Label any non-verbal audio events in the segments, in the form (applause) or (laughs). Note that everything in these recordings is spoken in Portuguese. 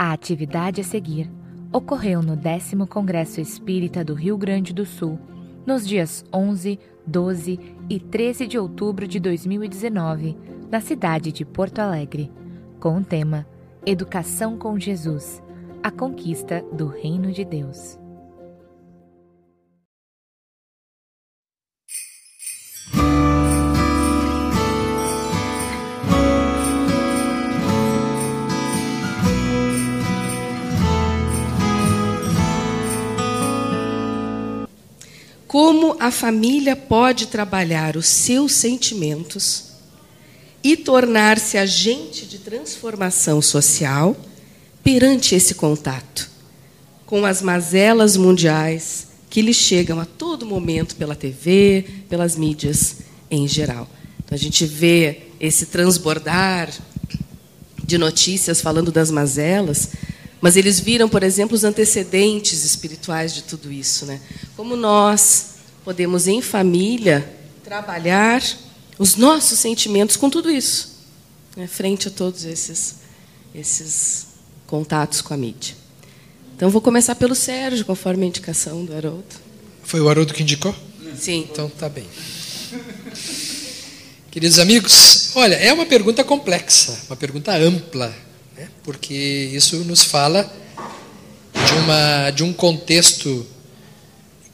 A atividade a seguir ocorreu no 10 Congresso Espírita do Rio Grande do Sul, nos dias 11, 12 e 13 de outubro de 2019, na cidade de Porto Alegre, com o tema Educação com Jesus a conquista do Reino de Deus. A família pode trabalhar os seus sentimentos e tornar-se agente de transformação social perante esse contato com as mazelas mundiais que lhe chegam a todo momento pela TV, pelas mídias em geral. Então, a gente vê esse transbordar de notícias falando das mazelas, mas eles viram, por exemplo, os antecedentes espirituais de tudo isso, né? Como nós podemos em família trabalhar os nossos sentimentos com tudo isso, né? frente a todos esses esses contatos com a mídia. Então vou começar pelo Sérgio, conforme a indicação do Haroldo. Foi o Haroldo que indicou? Sim. Então tá bem. Queridos amigos, olha, é uma pergunta complexa, uma pergunta ampla, né? porque isso nos fala de, uma, de um contexto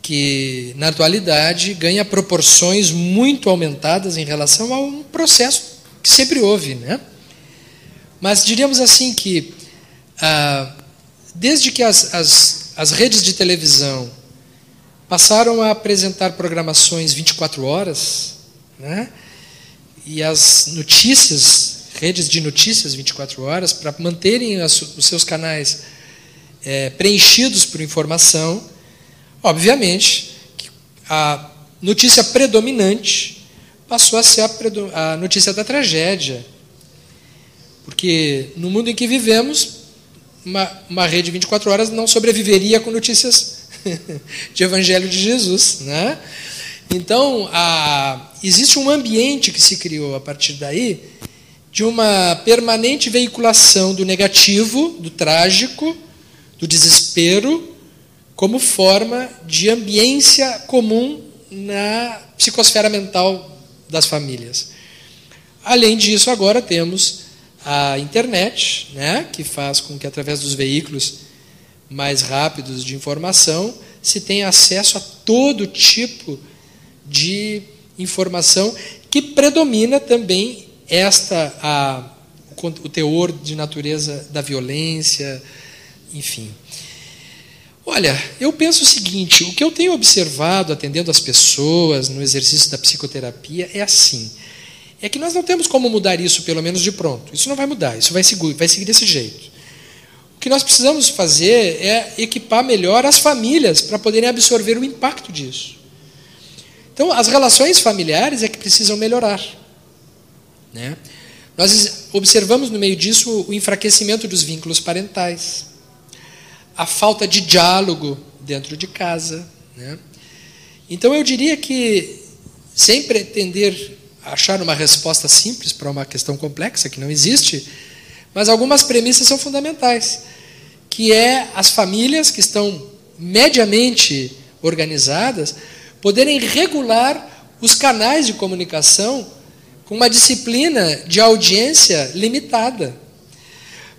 que, na atualidade, ganha proporções muito aumentadas em relação a um processo que sempre houve. Né? Mas diríamos assim que, ah, desde que as, as, as redes de televisão passaram a apresentar programações 24 horas, né? e as notícias redes de notícias 24 horas para manterem as, os seus canais é, preenchidos por informação, obviamente a notícia predominante passou a ser a, a notícia da tragédia. Porque no mundo em que vivemos, uma, uma rede 24 horas não sobreviveria com notícias (laughs) de Evangelho de Jesus. Né? Então, a, existe um ambiente que se criou a partir daí de uma permanente veiculação do negativo, do trágico, do desespero, como forma de ambiência comum na psicosfera mental das famílias. Além disso, agora temos a internet, né, que faz com que, através dos veículos mais rápidos de informação, se tenha acesso a todo tipo de informação que predomina também esta a, o teor de natureza da violência, enfim. Olha, eu penso o seguinte: o que eu tenho observado atendendo as pessoas no exercício da psicoterapia é assim. É que nós não temos como mudar isso, pelo menos de pronto. Isso não vai mudar, isso vai seguir, vai seguir desse jeito. O que nós precisamos fazer é equipar melhor as famílias para poderem absorver o impacto disso. Então, as relações familiares é que precisam melhorar. Né? Nós observamos no meio disso o enfraquecimento dos vínculos parentais, a falta de diálogo dentro de casa. Né? Então eu diria que, sem pretender achar uma resposta simples para uma questão complexa que não existe, mas algumas premissas são fundamentais, que é as famílias que estão mediamente organizadas poderem regular os canais de comunicação com uma disciplina de audiência limitada,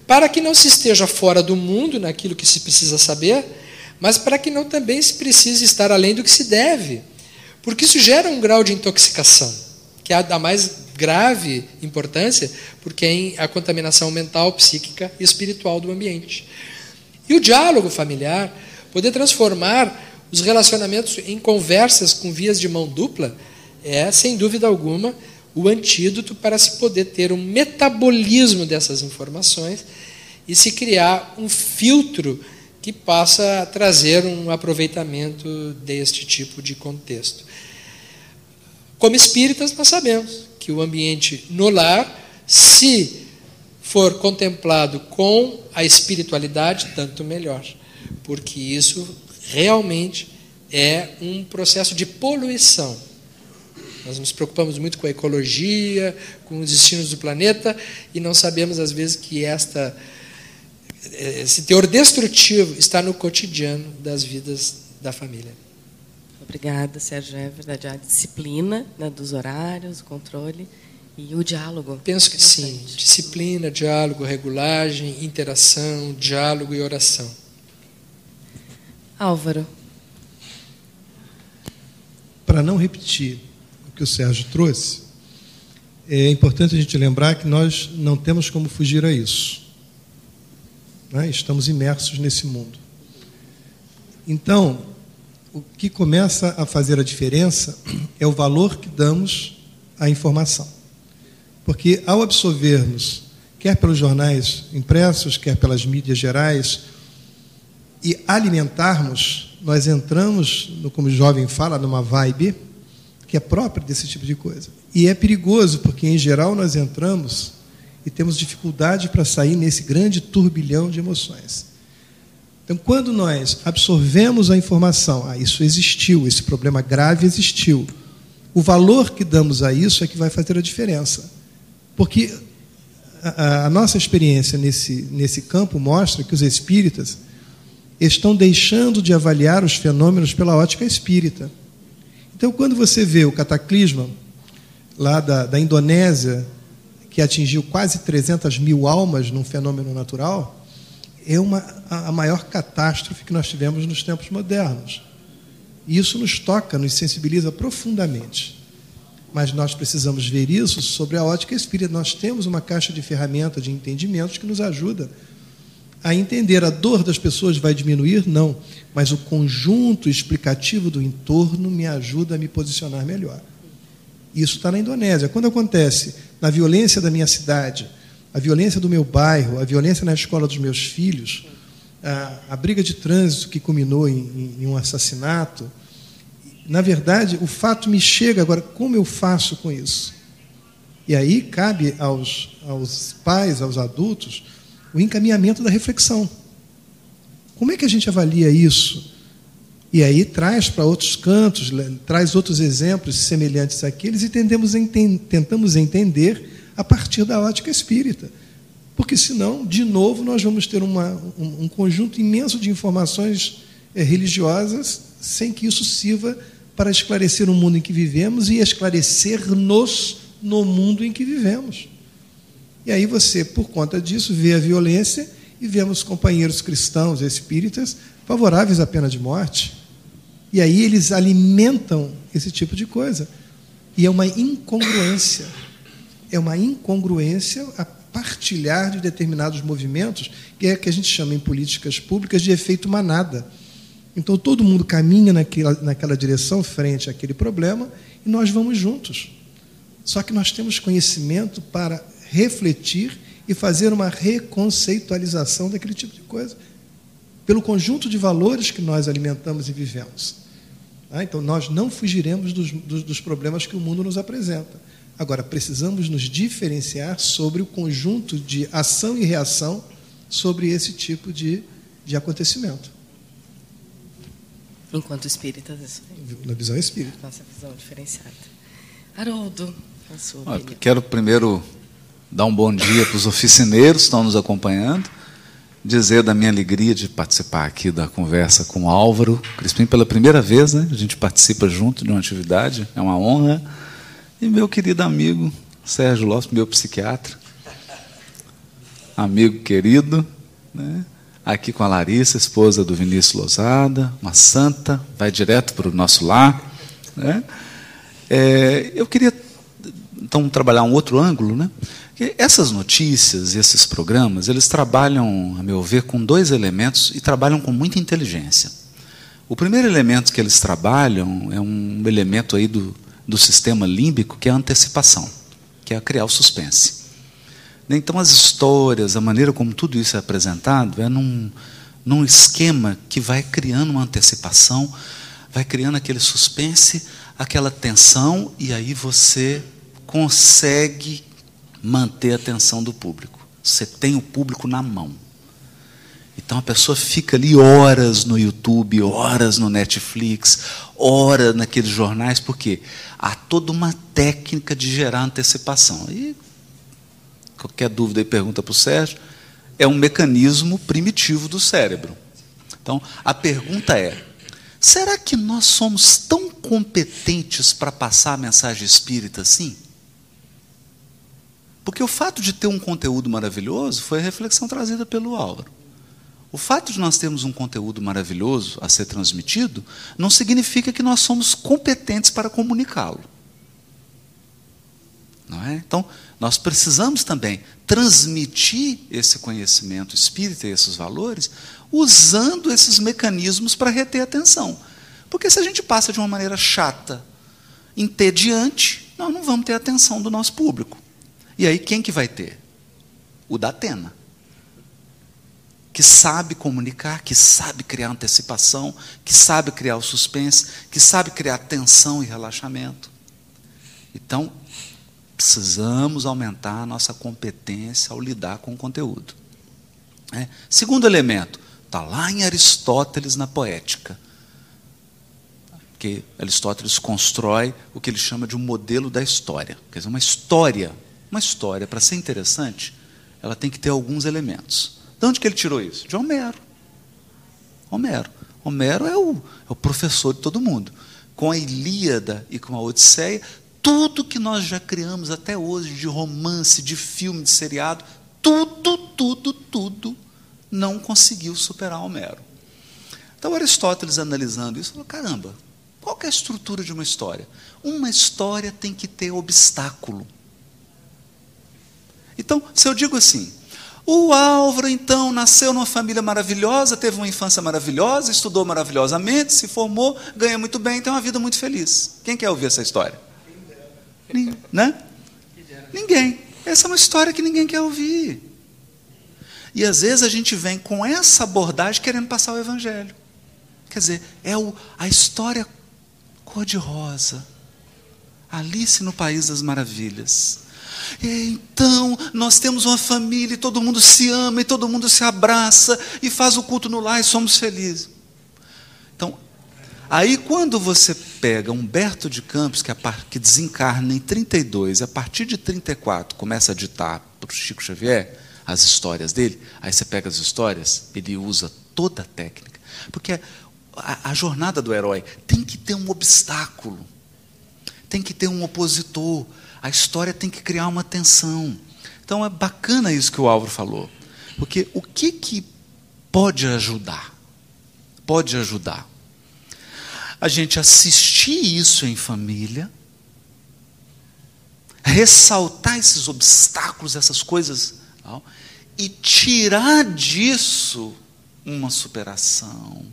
para que não se esteja fora do mundo naquilo que se precisa saber, mas para que não também se precise estar além do que se deve, porque isso gera um grau de intoxicação, que é da mais grave importância, porque é a contaminação mental, psíquica e espiritual do ambiente. E o diálogo familiar, poder transformar os relacionamentos em conversas com vias de mão dupla, é, sem dúvida alguma, o antídoto para se poder ter um metabolismo dessas informações e se criar um filtro que possa trazer um aproveitamento deste tipo de contexto. Como espíritas, nós sabemos que o ambiente no lar, se for contemplado com a espiritualidade, tanto melhor, porque isso realmente é um processo de poluição nós nos preocupamos muito com a ecologia, com os destinos do planeta, e não sabemos, às vezes, que esta esse teor destrutivo está no cotidiano das vidas da família. Obrigada, Sérgio. É verdade. A disciplina né, dos horários, o controle e o diálogo. Penso que sim. Disciplina, diálogo, regulagem, interação, diálogo e oração. Álvaro. Para não repetir que o Sérgio trouxe, é importante a gente lembrar que nós não temos como fugir a isso. Né? Estamos imersos nesse mundo. Então, o que começa a fazer a diferença (clears throat) é o valor que damos à informação. Porque ao absorvermos, quer pelos jornais impressos, quer pelas mídias gerais, e alimentarmos, nós entramos, como o jovem fala, numa vibe que é própria desse tipo de coisa. E é perigoso, porque em geral nós entramos e temos dificuldade para sair nesse grande turbilhão de emoções. Então, quando nós absorvemos a informação, ah, isso existiu, esse problema grave existiu, o valor que damos a isso é que vai fazer a diferença. Porque a, a nossa experiência nesse, nesse campo mostra que os espíritas estão deixando de avaliar os fenômenos pela ótica espírita. Então, quando você vê o cataclisma lá da, da Indonésia, que atingiu quase 300 mil almas num fenômeno natural, é uma, a maior catástrofe que nós tivemos nos tempos modernos. E isso nos toca, nos sensibiliza profundamente. Mas nós precisamos ver isso sobre a ótica espírita. Nós temos uma caixa de ferramentas, de entendimentos que nos ajuda a entender. A dor das pessoas vai diminuir? Não. Mas o conjunto explicativo do entorno me ajuda a me posicionar melhor. Isso está na Indonésia. Quando acontece na violência da minha cidade, a violência do meu bairro, a violência na escola dos meus filhos, a, a briga de trânsito que culminou em, em um assassinato. Na verdade, o fato me chega agora, como eu faço com isso? E aí cabe aos, aos pais, aos adultos, o encaminhamento da reflexão. Como é que a gente avalia isso? E aí traz para outros cantos, traz outros exemplos semelhantes àqueles e tentamos, tentamos entender a partir da ótica espírita. Porque senão, de novo, nós vamos ter uma, um, um conjunto imenso de informações é, religiosas sem que isso sirva para esclarecer o mundo em que vivemos e esclarecer-nos no mundo em que vivemos. E aí você, por conta disso, vê a violência e vemos companheiros cristãos, espíritas, favoráveis à pena de morte. E aí eles alimentam esse tipo de coisa. E é uma incongruência é uma incongruência a partilhar de determinados movimentos, que é que a gente chama em políticas públicas de efeito manada. Então todo mundo caminha naquela, naquela direção frente àquele problema e nós vamos juntos. Só que nós temos conhecimento para refletir e fazer uma reconceitualização daquele tipo de coisa, pelo conjunto de valores que nós alimentamos e vivemos. Ah, então nós não fugiremos dos, dos, dos problemas que o mundo nos apresenta. Agora, precisamos nos diferenciar sobre o conjunto de ação e reação sobre esse tipo de, de acontecimento. Enquanto espíritas, isso aí. Na visão espírita. Nossa visão diferenciada. Haroldo, a sua Olha, Quero primeiro dar um bom dia para os oficineiros que estão nos acompanhando, dizer da minha alegria de participar aqui da conversa com o Álvaro Crispim pela primeira vez, né? A gente participa junto de uma atividade, é uma honra. E meu querido amigo Sérgio Lopes, meu psiquiatra, amigo querido, né? aqui com a Larissa, esposa do Vinícius Lozada, uma santa, vai direto para o nosso lar. Né? É, eu queria então trabalhar um outro ângulo, né? Essas notícias, esses programas, eles trabalham, a meu ver, com dois elementos e trabalham com muita inteligência. O primeiro elemento que eles trabalham é um elemento aí do, do sistema límbico, que é a antecipação, que é criar o suspense. Então, as histórias, a maneira como tudo isso é apresentado, é num, num esquema que vai criando uma antecipação, vai criando aquele suspense, aquela tensão, e aí você consegue manter a atenção do público. Você tem o público na mão. Então a pessoa fica ali horas no YouTube, horas no Netflix, horas naqueles jornais, porque há toda uma técnica de gerar antecipação. E qualquer dúvida aí pergunta para o Sérgio, é um mecanismo primitivo do cérebro. Então, a pergunta é: será que nós somos tão competentes para passar a mensagem espírita assim? Porque o fato de ter um conteúdo maravilhoso foi a reflexão trazida pelo Álvaro. O fato de nós termos um conteúdo maravilhoso a ser transmitido não significa que nós somos competentes para comunicá-lo. É? Então, nós precisamos também transmitir esse conhecimento espírita e esses valores usando esses mecanismos para reter atenção. Porque se a gente passa de uma maneira chata, entediante, nós não vamos ter atenção do nosso público. E aí quem que vai ter? O da Atena. Que sabe comunicar, que sabe criar antecipação, que sabe criar o suspense, que sabe criar tensão e relaxamento. Então, precisamos aumentar a nossa competência ao lidar com o conteúdo. É. Segundo elemento, está lá em Aristóteles na poética. Que Aristóteles constrói o que ele chama de um modelo da história. Quer dizer, uma história uma história, para ser interessante, ela tem que ter alguns elementos. De onde que ele tirou isso? De Homero. Homero. Homero é o, é o professor de todo mundo. Com a Ilíada e com a Odisseia, tudo que nós já criamos até hoje, de romance, de filme, de seriado, tudo, tudo, tudo, não conseguiu superar Homero. Então Aristóteles, analisando isso, falou: caramba, qual é a estrutura de uma história? Uma história tem que ter obstáculo. Então, se eu digo assim, o Álvaro, então, nasceu numa família maravilhosa, teve uma infância maravilhosa, estudou maravilhosamente, se formou, ganha muito bem, tem uma vida muito feliz. Quem quer ouvir essa história? Ninguém, né? Ninguém. Essa é uma história que ninguém quer ouvir. E às vezes a gente vem com essa abordagem querendo passar o Evangelho. Quer dizer, é o, a história cor-de-rosa. Alice no País das Maravilhas. Então, nós temos uma família e todo mundo se ama e todo mundo se abraça e faz o culto no lar e somos felizes. Então, aí quando você pega Humberto de Campos, que, é que desencarna em 32, e a partir de 34 começa a ditar para o Chico Xavier as histórias dele, aí você pega as histórias, ele usa toda a técnica. Porque a, a jornada do herói tem que ter um obstáculo, tem que ter um opositor, a história tem que criar uma tensão. Então é bacana isso que o Álvaro falou. Porque o que, que pode ajudar? Pode ajudar. A gente assistir isso em família, ressaltar esses obstáculos, essas coisas, e tirar disso uma superação,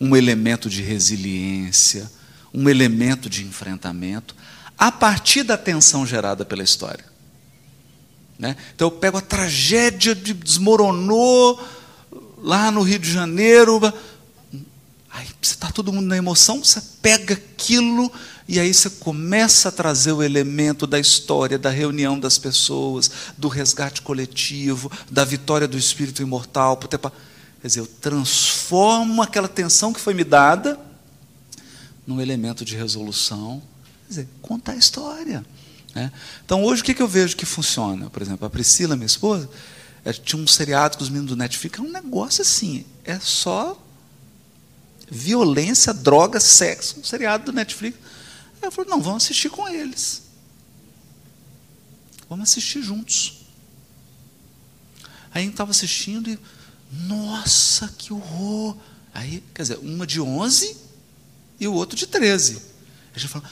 um elemento de resiliência, um elemento de enfrentamento, a partir da tensão gerada pela história. Né? Então eu pego a tragédia de desmoronou lá no Rio de Janeiro. Aí você está todo mundo na emoção, você pega aquilo e aí você começa a trazer o elemento da história, da reunião das pessoas, do resgate coletivo, da vitória do espírito imortal. Quer dizer, eu transformo aquela tensão que foi me dada num elemento de resolução dizer, contar a história. Né? Então, hoje, o que, que eu vejo que funciona? Por exemplo, a Priscila, minha esposa, é, tinha um seriado com os meninos do Netflix, é um negócio assim, é só violência, droga, sexo, um seriado do Netflix. Aí eu falei, não, vamos assistir com eles. Vamos assistir juntos. Aí a gente estava assistindo e, nossa, que horror. Aí, quer dizer, uma de 11 e o outro de 13. A gente falou,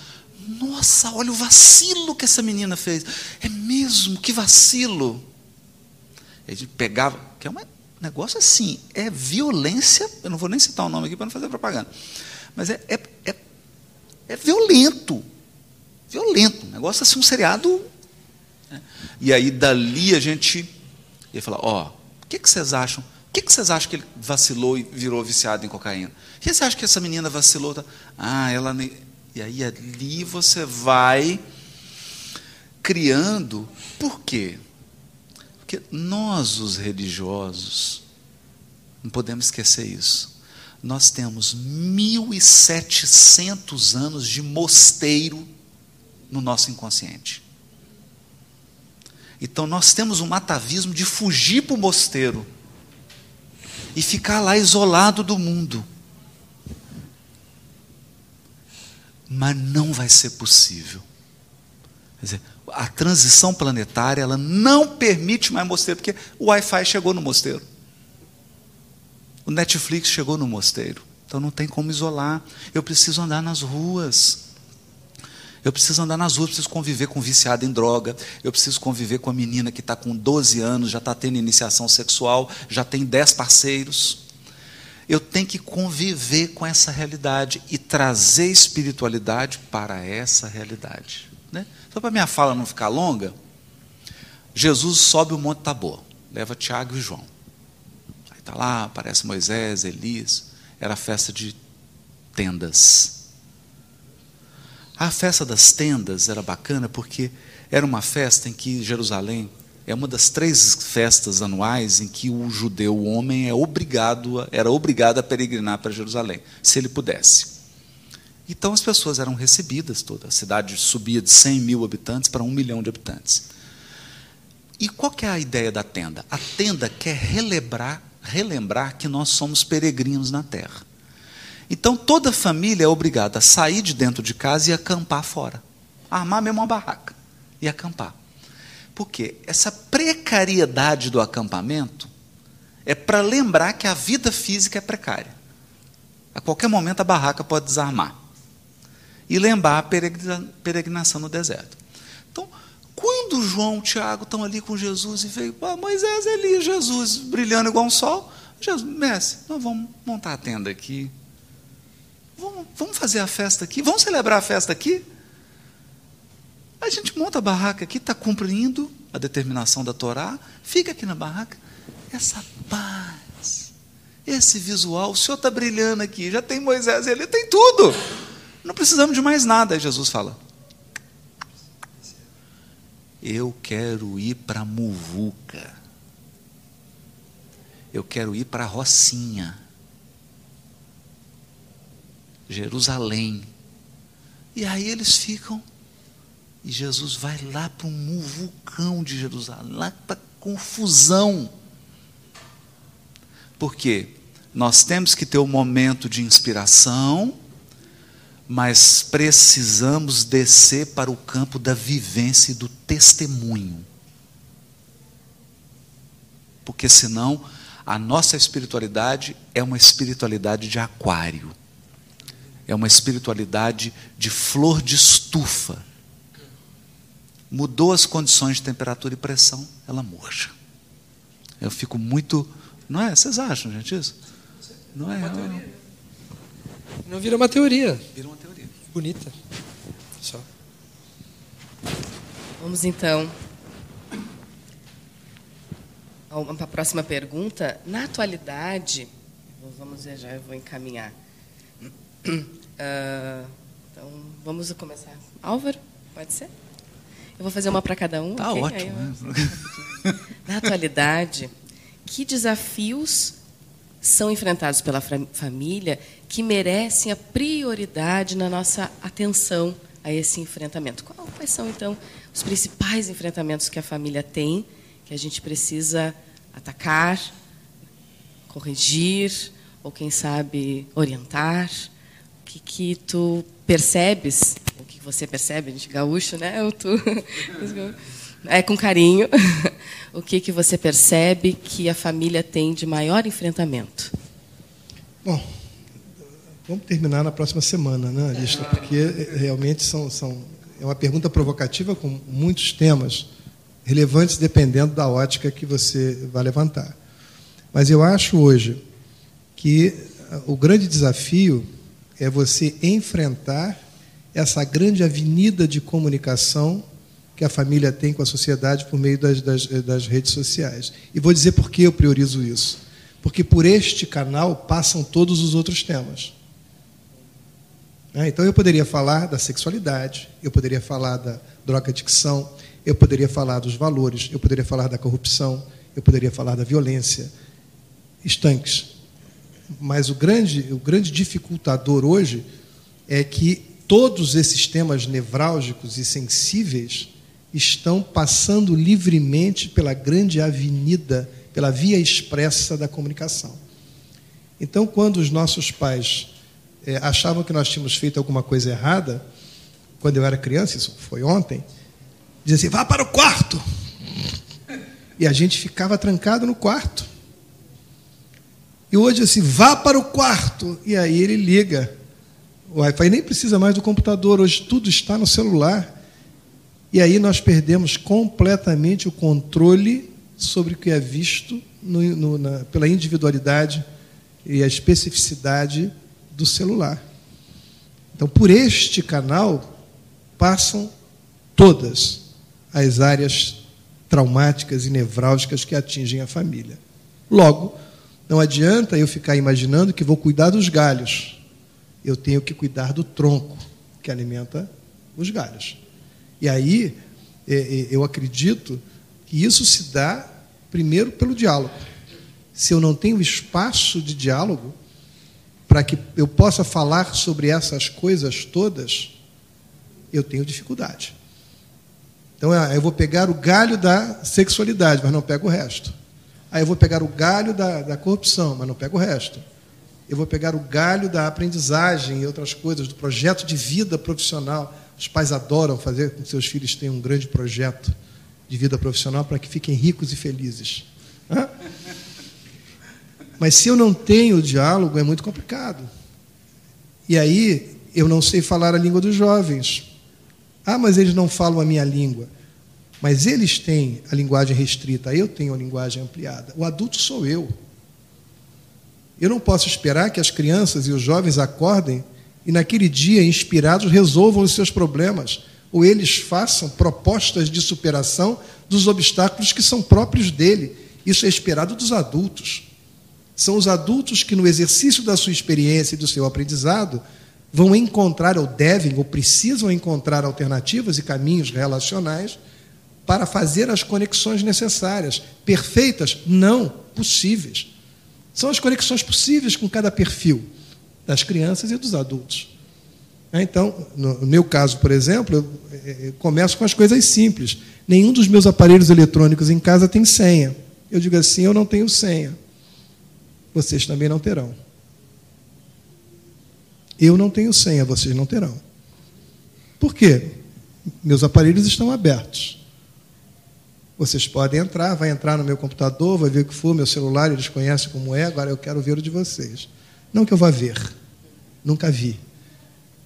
nossa, olha o vacilo que essa menina fez. É mesmo, que vacilo. A gente pegava, que é um negócio assim, é violência, eu não vou nem citar o nome aqui para não fazer propaganda, mas é, é, é, é violento. Violento, um negócio assim, um seriado. Né? E aí dali a gente ia falar, ó, oh, o que, que vocês acham? O que, que vocês acham que ele vacilou e virou viciado em cocaína? O que vocês acham que essa menina vacilou? Ah, ela e aí ali você vai criando. Por quê? Porque nós, os religiosos, não podemos esquecer isso. Nós temos 1.700 anos de mosteiro no nosso inconsciente. Então nós temos um atavismo de fugir para o mosteiro e ficar lá isolado do mundo. Mas não vai ser possível. Quer dizer, a transição planetária ela não permite mais mosteiro, porque o Wi-Fi chegou no mosteiro. O Netflix chegou no mosteiro. Então não tem como isolar. Eu preciso andar nas ruas. Eu preciso andar nas ruas, preciso conviver com viciado em droga, eu preciso conviver com a menina que está com 12 anos, já está tendo iniciação sexual, já tem 10 parceiros. Eu tenho que conviver com essa realidade e trazer espiritualidade para essa realidade. Né? Só para minha fala não ficar longa, Jesus sobe o Monte Tabor, leva Tiago e João. Aí está lá, aparece Moisés, Elias, era a festa de tendas. A festa das tendas era bacana porque era uma festa em que Jerusalém é uma das três festas anuais em que o judeu, o homem, é obrigado, era obrigado a peregrinar para Jerusalém, se ele pudesse. Então as pessoas eram recebidas toda. A cidade subia de 100 mil habitantes para um milhão de habitantes. E qual que é a ideia da tenda? A tenda quer relembrar, relembrar que nós somos peregrinos na terra. Então toda família é obrigada a sair de dentro de casa e acampar fora. Armar mesmo uma barraca e acampar. Por quê? Essa precariedade do acampamento é para lembrar que a vida física é precária. A qualquer momento a barraca pode desarmar. E lembrar a peregrinação no deserto. Então, quando João e Tiago estão ali com Jesus e veio, ah, Moisés, Elias, Jesus brilhando igual um sol, Jesus, mestre, nós vamos montar a tenda aqui, Vamos, vamos fazer a festa aqui? Vamos celebrar a festa aqui? A gente monta a barraca aqui, está cumprindo a determinação da Torá, fica aqui na barraca. Essa paz, esse visual, o Senhor está brilhando aqui, já tem Moisés ele tem tudo. Não precisamos de mais nada. Aí Jesus fala: Eu quero ir para Muvuca. Eu quero ir para a Rocinha. Jerusalém. E aí eles ficam, e Jesus vai lá para um vulcão de Jerusalém, lá para confusão. Por quê? Nós temos que ter um momento de inspiração, mas precisamos descer para o campo da vivência e do testemunho. Porque senão a nossa espiritualidade é uma espiritualidade de aquário é uma espiritualidade de flor de estufa. Mudou as condições de temperatura e pressão, ela murcha. Eu fico muito. Não é? Vocês acham, gente, isso? Não é? Uma teoria. Não vira uma teoria. Vira uma teoria. Bonita. Só. Vamos então para a próxima pergunta. Na atualidade, vamos ver, já eu vou encaminhar. Uh, (clears throat) então, vamos começar. Álvaro, pode ser? Eu vou fazer uma para cada um. Tá okay? ótimo. Né? Na atualidade, que desafios são enfrentados pela família que merecem a prioridade na nossa atenção a esse enfrentamento? Quais são, então, os principais enfrentamentos que a família tem, que a gente precisa atacar, corrigir, ou, quem sabe, orientar? que, que tu percebes, o que você percebe, a gente gaúcho, né? O tu, (laughs) é com carinho. (laughs) O que, que você percebe que a família tem de maior enfrentamento? Bom, vamos terminar na próxima semana, né, lista, porque eh, realmente são, são é uma pergunta provocativa com muitos temas relevantes dependendo da ótica que você vai levantar. Mas eu acho hoje que o grande desafio é você enfrentar essa grande avenida de comunicação que a família tem com a sociedade por meio das, das, das redes sociais. E vou dizer por que eu priorizo isso. Porque por este canal passam todos os outros temas. Né? Então eu poderia falar da sexualidade, eu poderia falar da drogadicção, eu poderia falar dos valores, eu poderia falar da corrupção, eu poderia falar da violência. Estanques mas o grande, o grande dificultador hoje é que todos esses temas nevrálgicos e sensíveis estão passando livremente pela grande avenida, pela via expressa da comunicação. Então, quando os nossos pais é, achavam que nós tínhamos feito alguma coisa errada, quando eu era criança, isso foi ontem, diziam assim: vá para o quarto. E a gente ficava trancado no quarto. E hoje, assim, vá para o quarto. E aí ele liga. O Wi-Fi nem precisa mais do computador, hoje tudo está no celular. E aí nós perdemos completamente o controle sobre o que é visto no, no, na, pela individualidade e a especificidade do celular. Então, por este canal passam todas as áreas traumáticas e nevrálgicas que atingem a família. Logo, não adianta eu ficar imaginando que vou cuidar dos galhos. Eu tenho que cuidar do tronco que alimenta os galhos. E aí, é, é, eu acredito que isso se dá primeiro pelo diálogo. Se eu não tenho espaço de diálogo para que eu possa falar sobre essas coisas todas, eu tenho dificuldade. Então, é, eu vou pegar o galho da sexualidade, mas não pego o resto. Aí eu vou pegar o galho da, da corrupção, mas não pego o resto. Eu vou pegar o galho da aprendizagem e outras coisas, do projeto de vida profissional, os pais adoram fazer com que seus filhos tenham um grande projeto de vida profissional para que fiquem ricos e felizes. Mas se eu não tenho diálogo, é muito complicado. E aí eu não sei falar a língua dos jovens. Ah, mas eles não falam a minha língua. Mas eles têm a linguagem restrita, eu tenho a linguagem ampliada. O adulto sou eu. Eu não posso esperar que as crianças e os jovens acordem e naquele dia, inspirados, resolvam os seus problemas, ou eles façam propostas de superação dos obstáculos que são próprios dele. Isso é esperado dos adultos. São os adultos que, no exercício da sua experiência e do seu aprendizado, vão encontrar, ou devem, ou precisam encontrar alternativas e caminhos relacionais para fazer as conexões necessárias. Perfeitas? Não, possíveis. São as conexões possíveis com cada perfil das crianças e dos adultos. É, então, no meu caso, por exemplo, eu é, é, começo com as coisas simples. Nenhum dos meus aparelhos eletrônicos em casa tem senha. Eu digo assim: eu não tenho senha. Vocês também não terão. Eu não tenho senha, vocês não terão. Por quê? Meus aparelhos estão abertos. Vocês podem entrar, vai entrar no meu computador, vai ver o que for, meu celular, eles conhecem como é, agora eu quero ver o de vocês. Não que eu vá ver, nunca vi.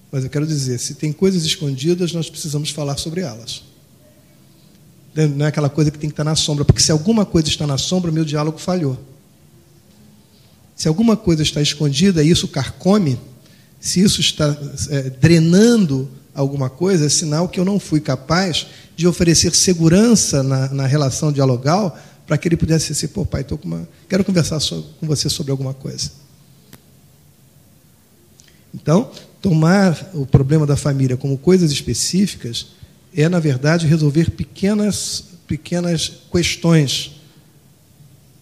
Mas eu quero dizer, se tem coisas escondidas, nós precisamos falar sobre elas. Não é aquela coisa que tem que estar na sombra, porque se alguma coisa está na sombra, meu diálogo falhou. Se alguma coisa está escondida e isso carcome, se isso está é, drenando alguma coisa, é sinal que eu não fui capaz de oferecer segurança na, na relação dialogal para que ele pudesse dizer, pô, pai, tô com uma... quero conversar com você sobre alguma coisa. Então, tomar o problema da família como coisas específicas é, na verdade, resolver pequenas, pequenas questões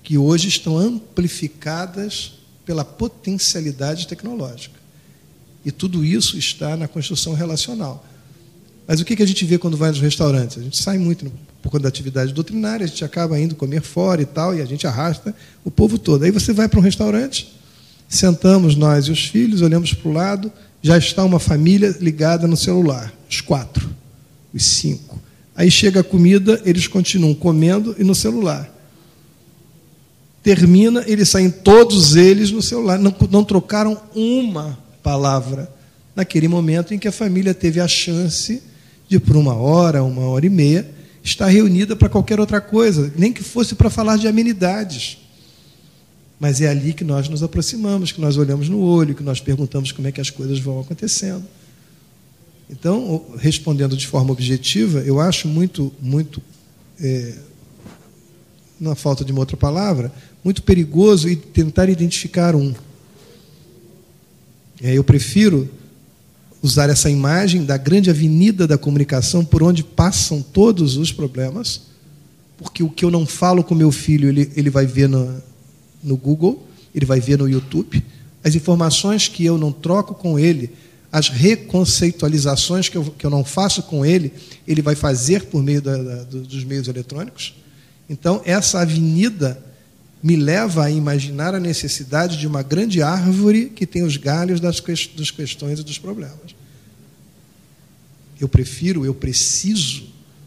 que hoje estão amplificadas pela potencialidade tecnológica. E tudo isso está na construção relacional. Mas o que a gente vê quando vai nos restaurantes? A gente sai muito por conta da atividade doutrinária, a gente acaba indo comer fora e tal, e a gente arrasta o povo todo. Aí você vai para um restaurante, Sentamos nós e os filhos, olhamos para o lado, já está uma família ligada no celular, os quatro, os cinco. Aí chega a comida, eles continuam comendo e no celular. Termina, eles saem todos eles no celular, não, não trocaram uma palavra naquele momento em que a família teve a chance de, por uma hora, uma hora e meia, estar reunida para qualquer outra coisa, nem que fosse para falar de amenidades. Mas é ali que nós nos aproximamos, que nós olhamos no olho, que nós perguntamos como é que as coisas vão acontecendo. Então, respondendo de forma objetiva, eu acho muito, muito, é, na falta de uma outra palavra, muito perigoso tentar identificar um. Eu prefiro usar essa imagem da grande avenida da comunicação por onde passam todos os problemas, porque o que eu não falo com meu filho, ele, ele vai ver na, no Google, ele vai ver no YouTube. As informações que eu não troco com ele, as reconceitualizações que eu, que eu não faço com ele, ele vai fazer por meio da, da, dos meios eletrônicos. Então, essa avenida me leva a imaginar a necessidade de uma grande árvore que tem os galhos das, questões e dos problemas. Eu prefiro, eu preciso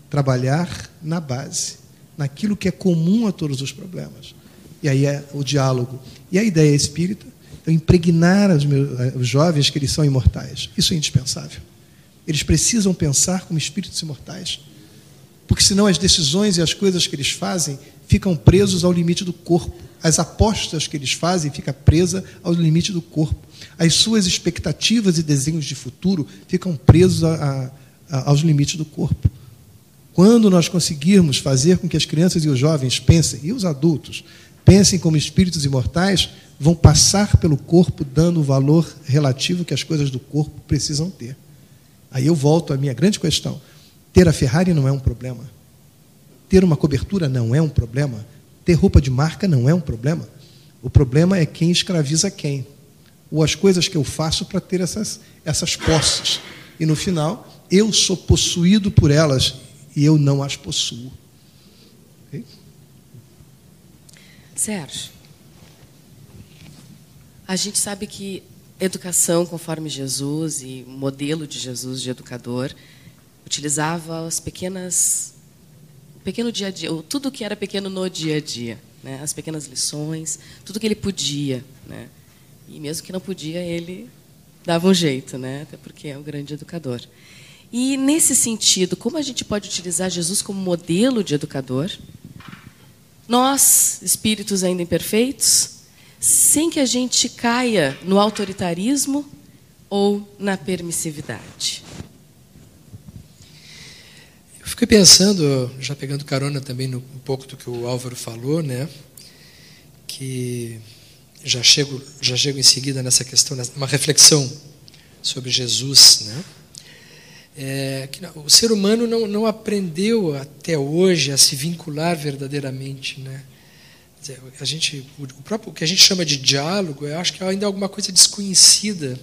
trabalhar na base, naquilo que é comum a todos os problemas. E aí é o diálogo. E a ideia espírita é impregnar os, meus, os jovens que eles são imortais. Isso é indispensável. Eles precisam pensar como espíritos imortais. Porque senão as decisões e as coisas que eles fazem ficam presos ao limite do corpo. As apostas que eles fazem ficam presas ao limite do corpo. As suas expectativas e desenhos de futuro ficam presos a, a, aos limites do corpo. Quando nós conseguirmos fazer com que as crianças e os jovens pensem, e os adultos, pensem como espíritos imortais, vão passar pelo corpo dando o valor relativo que as coisas do corpo precisam ter. Aí eu volto à minha grande questão. Ter a Ferrari não é um problema. Ter uma cobertura não é um problema. Ter roupa de marca não é um problema. O problema é quem escraviza quem. Ou as coisas que eu faço para ter essas, essas posses. E no final, eu sou possuído por elas e eu não as possuo. Okay? Sérgio, a gente sabe que educação conforme Jesus e modelo de Jesus de educador utilizava as pequenas pequeno dia a dia, tudo que era pequeno no dia a dia, né? As pequenas lições, tudo que ele podia, né? E mesmo que não podia, ele dava um jeito, né? Até porque é o grande educador. E nesse sentido, como a gente pode utilizar Jesus como modelo de educador? Nós, espíritos ainda imperfeitos, sem que a gente caia no autoritarismo ou na permissividade. Fiquei pensando, já pegando carona também no, um pouco do que o Álvaro falou, né, que já chego, já chego em seguida nessa questão, uma reflexão sobre Jesus, né, é, que o ser humano não, não aprendeu até hoje a se vincular verdadeiramente, né, a gente, o próprio o que a gente chama de diálogo, eu acho que é ainda é alguma coisa desconhecida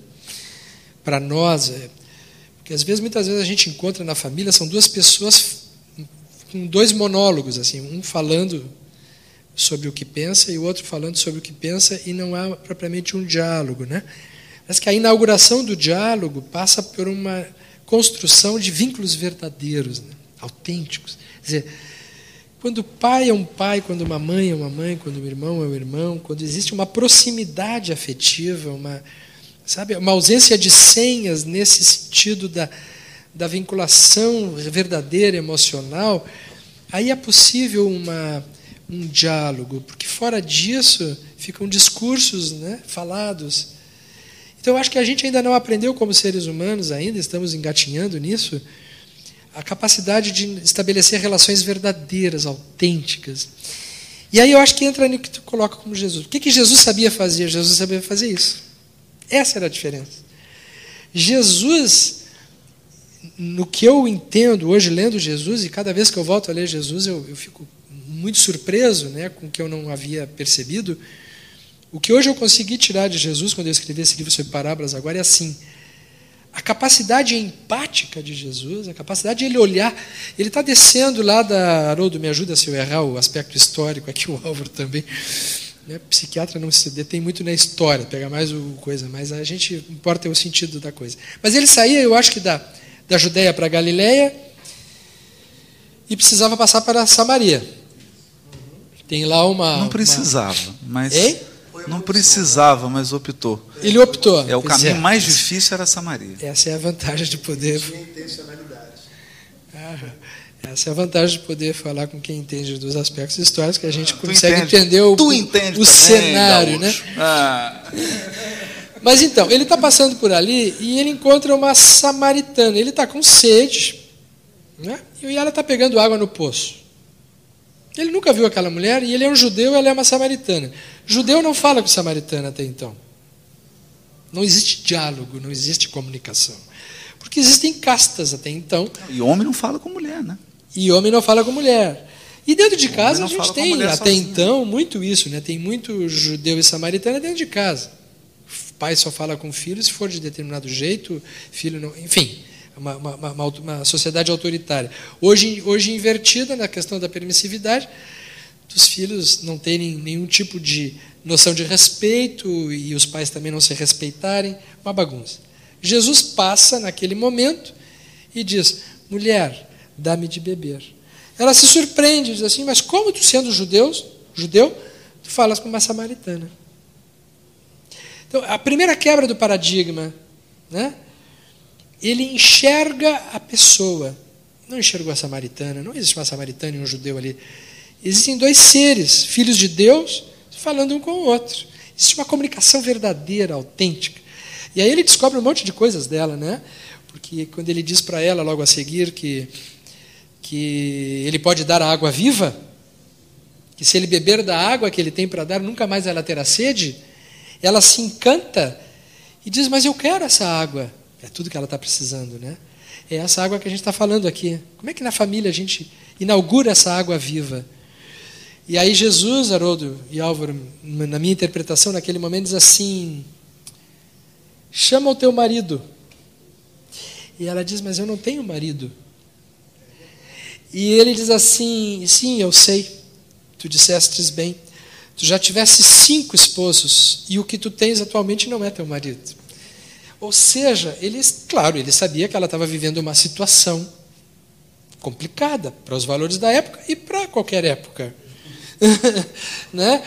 para nós, porque às vezes, muitas vezes a gente encontra na família são duas pessoas com dois monólogos, assim, um falando sobre o que pensa e o outro falando sobre o que pensa e não há propriamente um diálogo, né? Mas que a inauguração do diálogo passa por uma construção de vínculos verdadeiros, né? autênticos. Quer dizer, quando o pai é um pai, quando uma mãe é uma mãe, quando o irmão é um irmão, quando existe uma proximidade afetiva, uma, sabe, uma ausência de senhas nesse sentido da, da vinculação verdadeira, emocional, aí é possível uma, um diálogo, porque fora disso ficam discursos né, falados. Então eu acho que a gente ainda não aprendeu como seres humanos, ainda estamos engatinhando nisso, a capacidade de estabelecer relações verdadeiras, autênticas. E aí eu acho que entra no que tu coloca como Jesus. O que, que Jesus sabia fazer? Jesus sabia fazer isso. Essa era a diferença. Jesus, no que eu entendo hoje lendo Jesus, e cada vez que eu volto a ler Jesus, eu, eu fico muito surpreso né, com o que eu não havia percebido. O que hoje eu consegui tirar de Jesus, quando eu escrevi esse livro sobre parábolas agora, é assim: a capacidade empática de Jesus, a capacidade de ele olhar. Ele está descendo lá da. Haroldo, me ajuda se eu errar o aspecto histórico, aqui o Álvaro também. Né? Psiquiatra não se detém muito na história, pega mais o coisa, mas a gente importa o sentido da coisa. Mas ele saía, eu acho que da, da Judéia para Galiléia e precisava passar para Samaria. Tem lá uma. Não precisava, uma... mas. Hein? Não precisava, mas optou. Ele optou. É o caminho é. mais difícil era Samaria. Essa é a vantagem de poder. Tinha intencionalidade. Ah, essa é a vantagem de poder falar com quem entende dos aspectos históricos, que a gente ah, consegue entender o, tu entende o cenário, né? Ah. Mas então, ele está passando por ali e ele encontra uma samaritana. Ele está com sede, né? e ela está pegando água no poço. Ele nunca viu aquela mulher e ele é um judeu e ela é uma samaritana. Judeu não fala com samaritana até então. Não existe diálogo, não existe comunicação. Porque existem castas até então. E homem não fala com mulher, né? E homem não fala com mulher. E dentro de casa a gente tem, até então, muito isso, né? Tem muito judeu e samaritana dentro de casa. pai só fala com o filho se for de determinado jeito, filho não. Enfim, uma, uma, uma, uma sociedade autoritária. Hoje, hoje invertida na questão da permissividade, dos filhos não terem nenhum tipo de noção de respeito e os pais também não se respeitarem, uma bagunça. Jesus passa naquele momento e diz: mulher, dá-me de beber. Ela se surpreende, diz assim: mas como tu sendo judeus, judeu, tu falas com uma samaritana? Então, a primeira quebra do paradigma, né? Ele enxerga a pessoa. Não enxergou a samaritana, não existe uma samaritana e um judeu ali. Existem dois seres, filhos de Deus, falando um com o outro. Existe uma comunicação verdadeira, autêntica. E aí ele descobre um monte de coisas dela, né? Porque quando ele diz para ela logo a seguir que, que ele pode dar a água viva, que se ele beber da água que ele tem para dar, nunca mais ela terá sede, ela se encanta e diz: Mas eu quero essa água. É tudo que ela está precisando, né? É essa água que a gente está falando aqui. Como é que na família a gente inaugura essa água viva? E aí Jesus, Haroldo e Álvaro, na minha interpretação naquele momento, diz assim: chama o teu marido. E ela diz, mas eu não tenho marido. E ele diz assim: sim, eu sei, tu dissestes bem. Tu já tivesse cinco esposos e o que tu tens atualmente não é teu marido. Ou seja, ele, claro, ele sabia que ela estava vivendo uma situação complicada para os valores da época e para qualquer época. (laughs) né?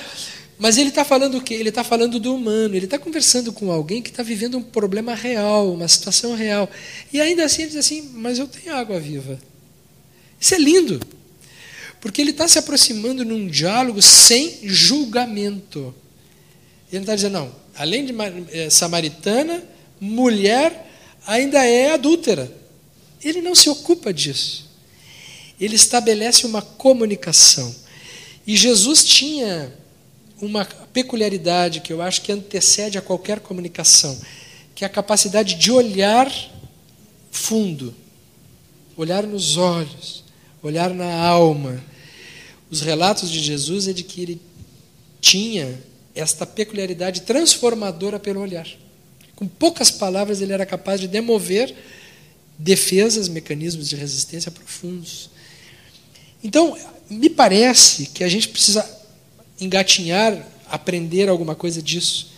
Mas ele está falando o quê? Ele está falando do humano, ele está conversando com alguém que está vivendo um problema real, uma situação real. E ainda assim ele diz assim, mas eu tenho água viva. Isso é lindo. Porque ele está se aproximando num diálogo sem julgamento. Ele está dizendo, não, além de é, samaritana, mulher ainda é adúltera. Ele não se ocupa disso. Ele estabelece uma comunicação. E Jesus tinha uma peculiaridade que eu acho que antecede a qualquer comunicação, que é a capacidade de olhar fundo, olhar nos olhos, olhar na alma. Os relatos de Jesus é de que ele tinha esta peculiaridade transformadora pelo olhar. Com poucas palavras ele era capaz de demover defesas, mecanismos de resistência profundos. Então, me parece que a gente precisa engatinhar, aprender alguma coisa disso.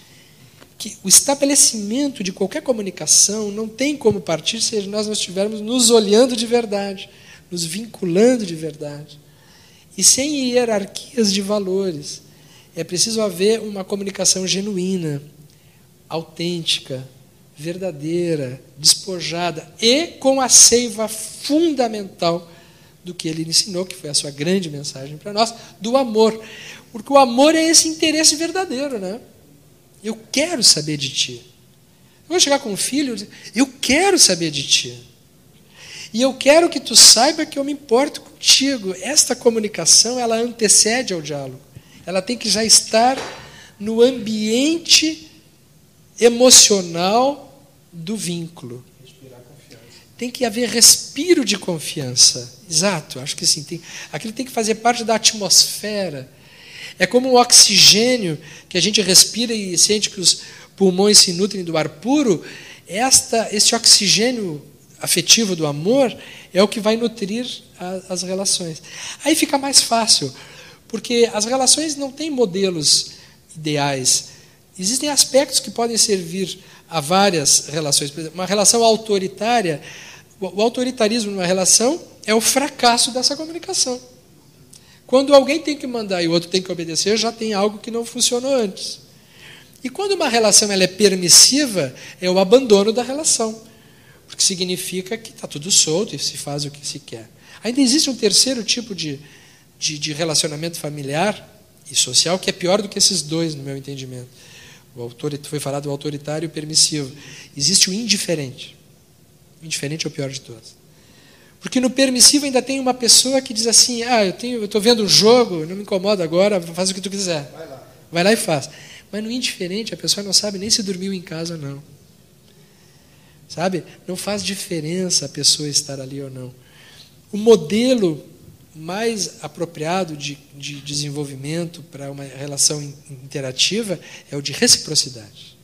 Que o estabelecimento de qualquer comunicação não tem como partir se nós não estivermos nos olhando de verdade, nos vinculando de verdade. E sem hierarquias de valores. É preciso haver uma comunicação genuína, autêntica, verdadeira, despojada e com a seiva fundamental do que ele ensinou, que foi a sua grande mensagem para nós, do amor. Porque o amor é esse interesse verdadeiro, né? Eu quero saber de ti. Eu vou chegar com um filho, eu quero saber de ti. E eu quero que tu saiba que eu me importo contigo. Esta comunicação, ela antecede ao diálogo. Ela tem que já estar no ambiente emocional do vínculo. Tem que haver respiro de confiança. Exato, acho que sim. Tem, aquilo tem que fazer parte da atmosfera. É como o oxigênio que a gente respira e sente que os pulmões se nutrem do ar puro. Esta, este oxigênio afetivo do amor é o que vai nutrir a, as relações. Aí fica mais fácil, porque as relações não têm modelos ideais. Existem aspectos que podem servir a várias relações. Por exemplo, uma relação autoritária o autoritarismo numa relação é o fracasso dessa comunicação. Quando alguém tem que mandar e o outro tem que obedecer, já tem algo que não funcionou antes. E quando uma relação ela é permissiva, é o abandono da relação. Porque significa que está tudo solto e se faz o que se quer. Ainda existe um terceiro tipo de, de, de relacionamento familiar e social que é pior do que esses dois, no meu entendimento. O autor, foi falado do autoritário e permissivo. Existe o indiferente. O indiferente é o pior de todos. Porque no permissivo ainda tem uma pessoa que diz assim: ah, eu estou vendo um jogo, não me incomoda agora, faz o que tu quiser. Vai lá. Vai lá e faz. Mas no indiferente a pessoa não sabe nem se dormiu em casa ou não. Sabe? Não faz diferença a pessoa estar ali ou não. O modelo mais apropriado de, de desenvolvimento para uma relação interativa é o de reciprocidade.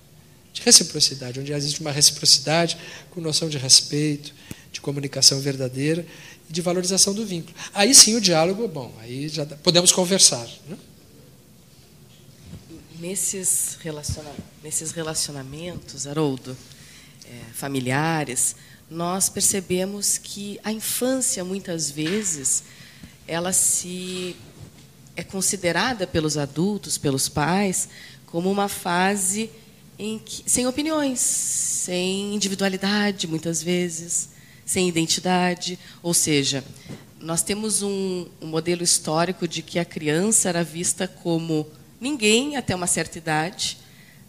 de reciprocidade, onde existe uma reciprocidade com noção de respeito, de comunicação verdadeira e de valorização do vínculo. Aí sim o diálogo, bom, aí já podemos conversar. Né? Nesses, relaciona nesses relacionamentos, Haroldo, familiares, nós percebemos que a infância, muitas vezes, ela se é considerada pelos adultos, pelos pais, como uma fase que, sem opiniões, sem individualidade, muitas vezes, sem identidade. Ou seja, nós temos um, um modelo histórico de que a criança era vista como ninguém até uma certa idade,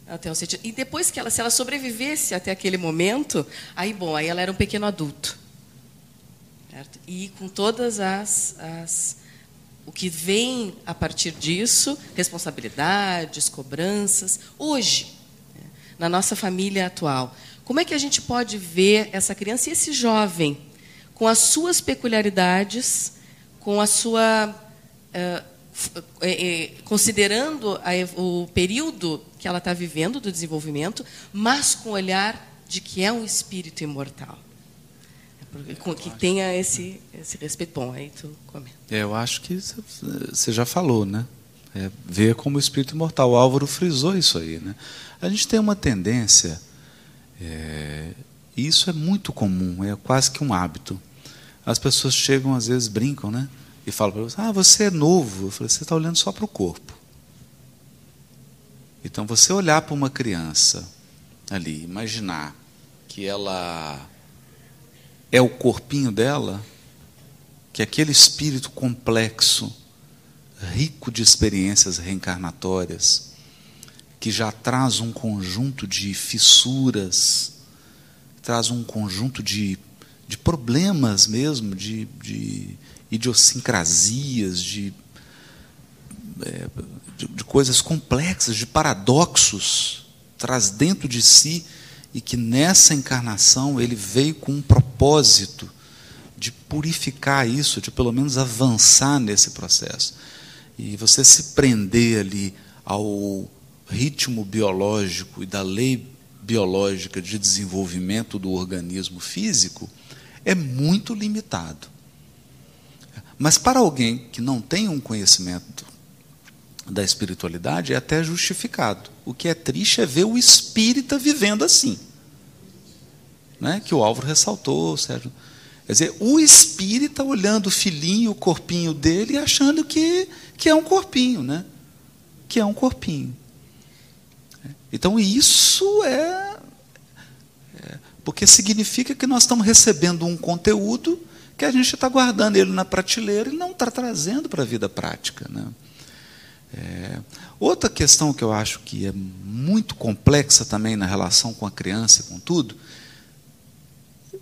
até um sentido. E depois que ela, se ela sobrevivesse até aquele momento, aí bom, aí ela era um pequeno adulto. Certo? E com todas as, as o que vem a partir disso, responsabilidades, cobranças. Hoje, né, na nossa família atual, como é que a gente pode ver essa criança e esse jovem com as suas peculiaridades, com a sua. Uh, considerando o período que ela está vivendo do desenvolvimento, mas com o olhar de que é um espírito imortal que tenha esse, esse respeito. Bom, aí tu comenta. É, eu acho que você já falou, né? É ver como o espírito imortal. O Álvaro frisou isso aí, né? A gente tem uma tendência, é, e isso é muito comum, é quase que um hábito. As pessoas chegam, às vezes, brincam, né? E falam para você: Ah, você é novo. Eu falei: Você está olhando só para o corpo. Então, você olhar para uma criança ali, imaginar que ela é o corpinho dela, que aquele espírito complexo, rico de experiências reencarnatórias, que já traz um conjunto de fissuras, traz um conjunto de, de problemas mesmo, de, de idiosincrasias, de, é, de, de coisas complexas, de paradoxos, traz dentro de si e que nessa encarnação ele veio com um propósito de purificar isso, de pelo menos avançar nesse processo. E você se prender ali ao ritmo biológico e da lei biológica de desenvolvimento do organismo físico é muito limitado. Mas para alguém que não tem um conhecimento da espiritualidade é até justificado. O que é triste é ver o espírita vivendo assim. Né? Que o Álvaro ressaltou, Sérgio. Quer dizer, o espírita olhando o filhinho, o corpinho dele e achando que, que é um corpinho, né? Que é um corpinho. Então isso é, é porque significa que nós estamos recebendo um conteúdo que a gente está guardando ele na prateleira e não está trazendo para a vida prática. Né? É, outra questão que eu acho que é muito complexa também na relação com a criança e com tudo,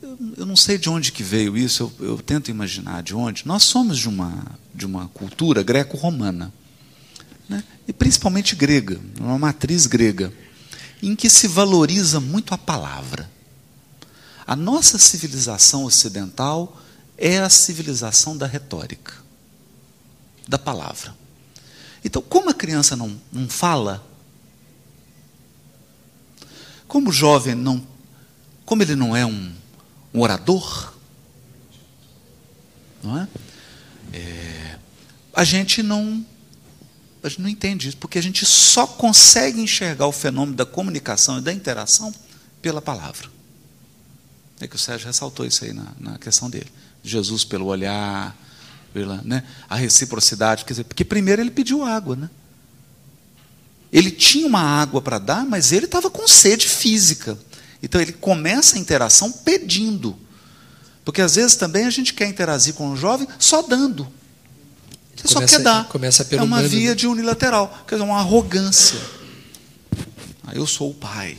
eu, eu não sei de onde que veio isso, eu, eu, tento imaginar de onde. Nós somos de uma, de uma cultura greco-romana, né? e principalmente grega, uma matriz grega, em que se valoriza muito a palavra. A nossa civilização ocidental é a civilização da retórica, da palavra. Então, como a criança não, não fala, como o jovem não, como ele não é um, um orador, não é? é? A gente não, a gente não entende isso, porque a gente só consegue enxergar o fenômeno da comunicação e da interação pela palavra. É que o Sérgio ressaltou isso aí na, na questão dele. Jesus pelo olhar, pela, né, a reciprocidade, quer dizer, porque primeiro ele pediu água, né? Ele tinha uma água para dar, mas ele estava com sede física. Então ele começa a interação pedindo. Porque às vezes também a gente quer interagir com um jovem só dando. Começa, só quer dar. Começa é uma via né? de unilateral, quer dizer, uma arrogância. Ah, eu sou o pai,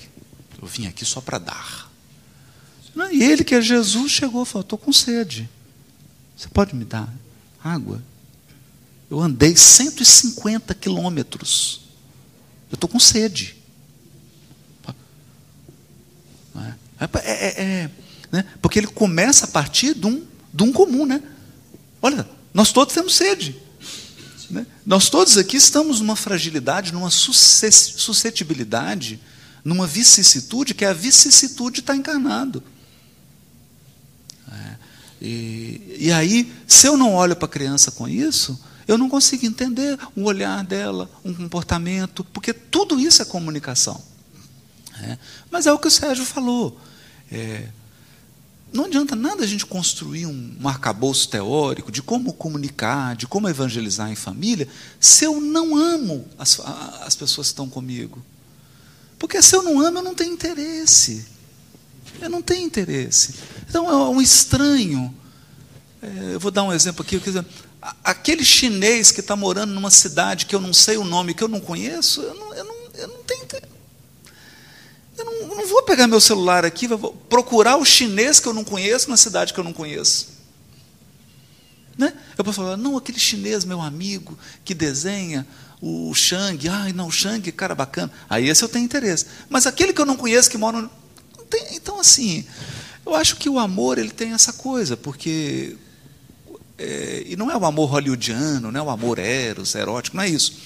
eu vim aqui só para dar. E ele, que é Jesus, chegou e falou: Estou com sede. Você pode me dar água? Eu andei 150 quilômetros. Eu estou com sede. É, é, é, é, né? Porque ele começa a partir de um, de um comum. Né? Olha, nós todos temos sede. Né? Nós todos aqui estamos numa fragilidade, numa suscetibilidade numa vicissitude que é a vicissitude está encarnado. E, e aí, se eu não olho para a criança com isso, eu não consigo entender o olhar dela, um comportamento, porque tudo isso é comunicação. É, mas é o que o Sérgio falou. É, não adianta nada a gente construir um, um arcabouço teórico de como comunicar, de como evangelizar em família, se eu não amo as, as pessoas que estão comigo. Porque se eu não amo, eu não tenho interesse. Eu não tenho interesse. Então é um estranho. É, eu vou dar um exemplo aqui. Aquele chinês que está morando numa cidade que eu não sei o nome, que eu não conheço, eu não, eu não, eu não tenho interesse. Eu não, não, vou pegar meu celular aqui, vou procurar o chinês que eu não conheço na cidade que eu não conheço. Né? Eu posso falar, não, aquele chinês, meu amigo, que desenha o Shang, ai, não, o Shang, cara bacana. Aí esse eu tenho interesse. Mas aquele que eu não conheço, que mora. Tem, então, assim, eu acho que o amor ele tem essa coisa, porque. É, e não é o amor hollywoodiano, não é o amor eros, erótico, não é isso.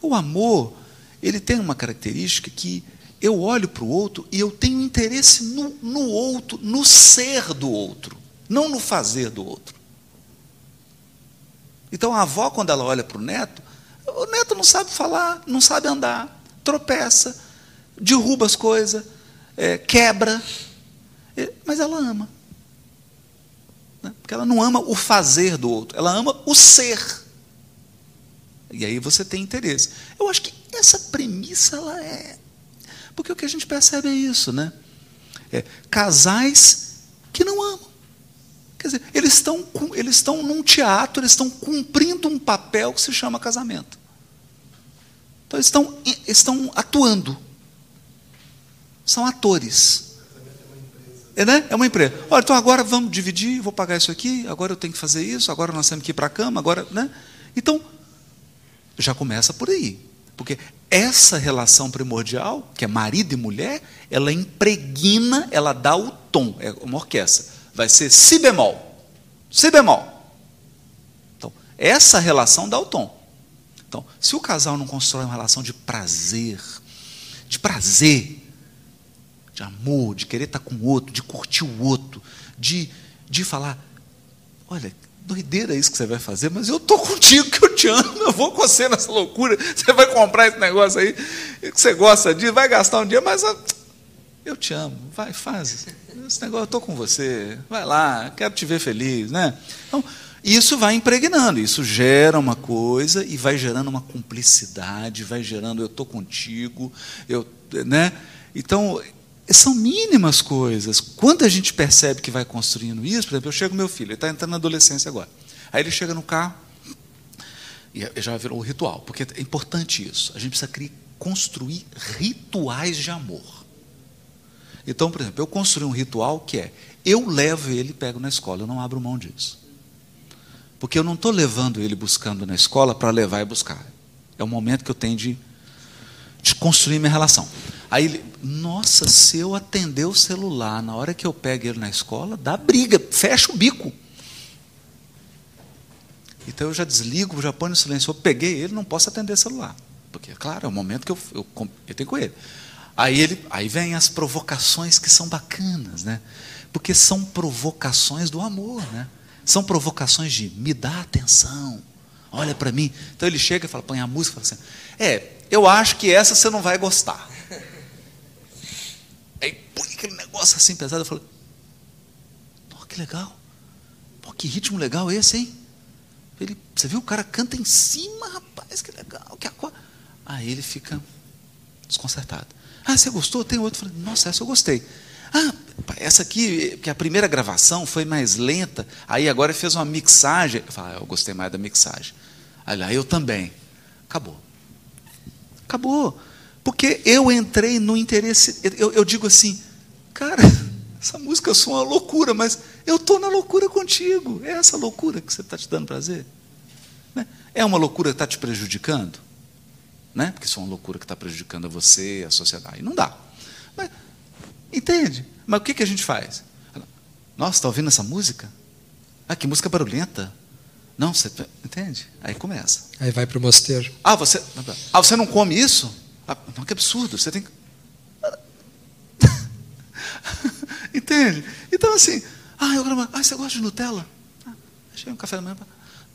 O amor, ele tem uma característica que eu olho para o outro e eu tenho interesse no, no outro, no ser do outro, não no fazer do outro. Então a avó, quando ela olha para o neto, o neto não sabe falar, não sabe andar, tropeça, derruba as coisas, é, quebra, mas ela ama. Né? Porque ela não ama o fazer do outro, ela ama o ser. E aí você tem interesse. Eu acho que essa premissa ela é porque o que a gente percebe é isso, né? É, casais que não amam. Quer dizer, eles estão, eles estão num teatro, eles estão cumprindo um papel que se chama casamento. Então, eles estão, estão atuando. São atores. É, né? é uma empresa. Olha, então agora vamos dividir, vou pagar isso aqui, agora eu tenho que fazer isso, agora nós temos que ir para a cama, agora. Né? Então, já começa por aí. Porque essa relação primordial, que é marido e mulher, ela impregna, ela dá o tom, é uma orquestra. Vai ser si bemol. Si bemol. Então, essa relação dá o tom. Então, se o casal não constrói uma relação de prazer, de prazer, de amor, de querer estar com o outro, de curtir o outro, de, de falar, olha, doideira isso que você vai fazer, mas eu estou contigo, que eu te amo, eu vou com você nessa loucura. Você vai comprar esse negócio aí, que você gosta disso, vai gastar um dia, mas eu te amo, vai, faz. Esse negócio, eu estou com você, vai lá, quero te ver feliz. Né? Então, isso vai impregnando, isso gera uma coisa e vai gerando uma cumplicidade, vai gerando eu estou contigo, eu, né? Então, são mínimas coisas. Quando a gente percebe que vai construindo isso, por exemplo, eu chego meu filho, ele está entrando na adolescência agora. Aí ele chega no carro, e já virou um ritual, porque é importante isso. A gente precisa criar, construir rituais de amor. Então, por exemplo, eu construí um ritual que é: eu levo ele e pego na escola, eu não abro mão disso. Porque eu não estou levando ele buscando na escola para levar e buscar. É o momento que eu tenho de, de construir minha relação. Aí ele, nossa, se eu atender o celular na hora que eu pego ele na escola, dá briga, fecha o bico. Então eu já desligo, já ponho no silêncio. Eu peguei ele, não posso atender o celular. Porque, claro, é o momento que eu, eu, eu tenho com ele. Aí, ele. aí vem as provocações que são bacanas, né? Porque são provocações do amor, né? São provocações de me dá atenção, olha para mim. Então ele chega e fala, põe a música fala assim: É, eu acho que essa você não vai gostar. Aí põe aquele negócio assim pesado. Eu falei, oh, que legal. Pô, que ritmo legal esse, hein? Ele, você viu, o cara canta em cima, rapaz, que legal. Que aqua... Aí ele fica desconcertado. Ah, você gostou? Tem outro. Eu falei, nossa, essa eu gostei. Ah, essa aqui, que a primeira gravação foi mais lenta, aí agora fez uma mixagem. Eu falei, ah, eu gostei mais da mixagem. Aí lá, eu também. Acabou. Acabou. Porque eu entrei no interesse. Eu, eu digo assim, cara, (laughs) essa música só uma loucura, mas eu estou na loucura contigo. É essa loucura que você está te dando prazer? Né? É uma loucura que está te prejudicando? Né? Porque isso é uma loucura que está prejudicando a você, a sociedade. Não dá. Mas, entende? Mas o que, que a gente faz? Nossa, está ouvindo essa música? Ah, que música barulhenta. Não, você entende? Aí começa. Aí vai para o mosteiro. Ah, você, ah, você não come isso? Ah, não, que absurdo, você tem que. (laughs) Entende? Então, assim, ah, eu ah, você gosta de Nutella? Ah, achei um café da manhã.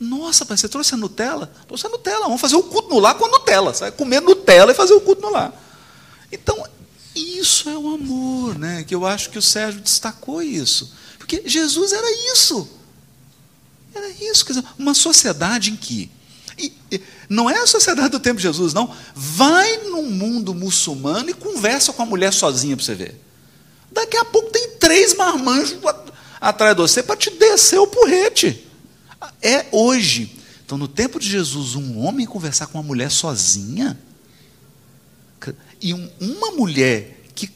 Nossa, pai, você trouxe a Nutella? Trouxe a Nutella, vamos fazer o culto no lar com a Nutella. Sai comer Nutella e fazer o culto no lar. Então, isso é o amor, né? Que eu acho que o Sérgio destacou isso. Porque Jesus era isso. Era isso. Quer dizer, uma sociedade em que e, e, não é a sociedade do tempo de Jesus, não. Vai num mundo muçulmano e conversa com a mulher sozinha para você ver. Daqui a pouco tem três marmanjos atrás de você para te descer o porrete. É hoje. Então, no tempo de Jesus, um homem conversar com uma mulher sozinha, e um, uma mulher que.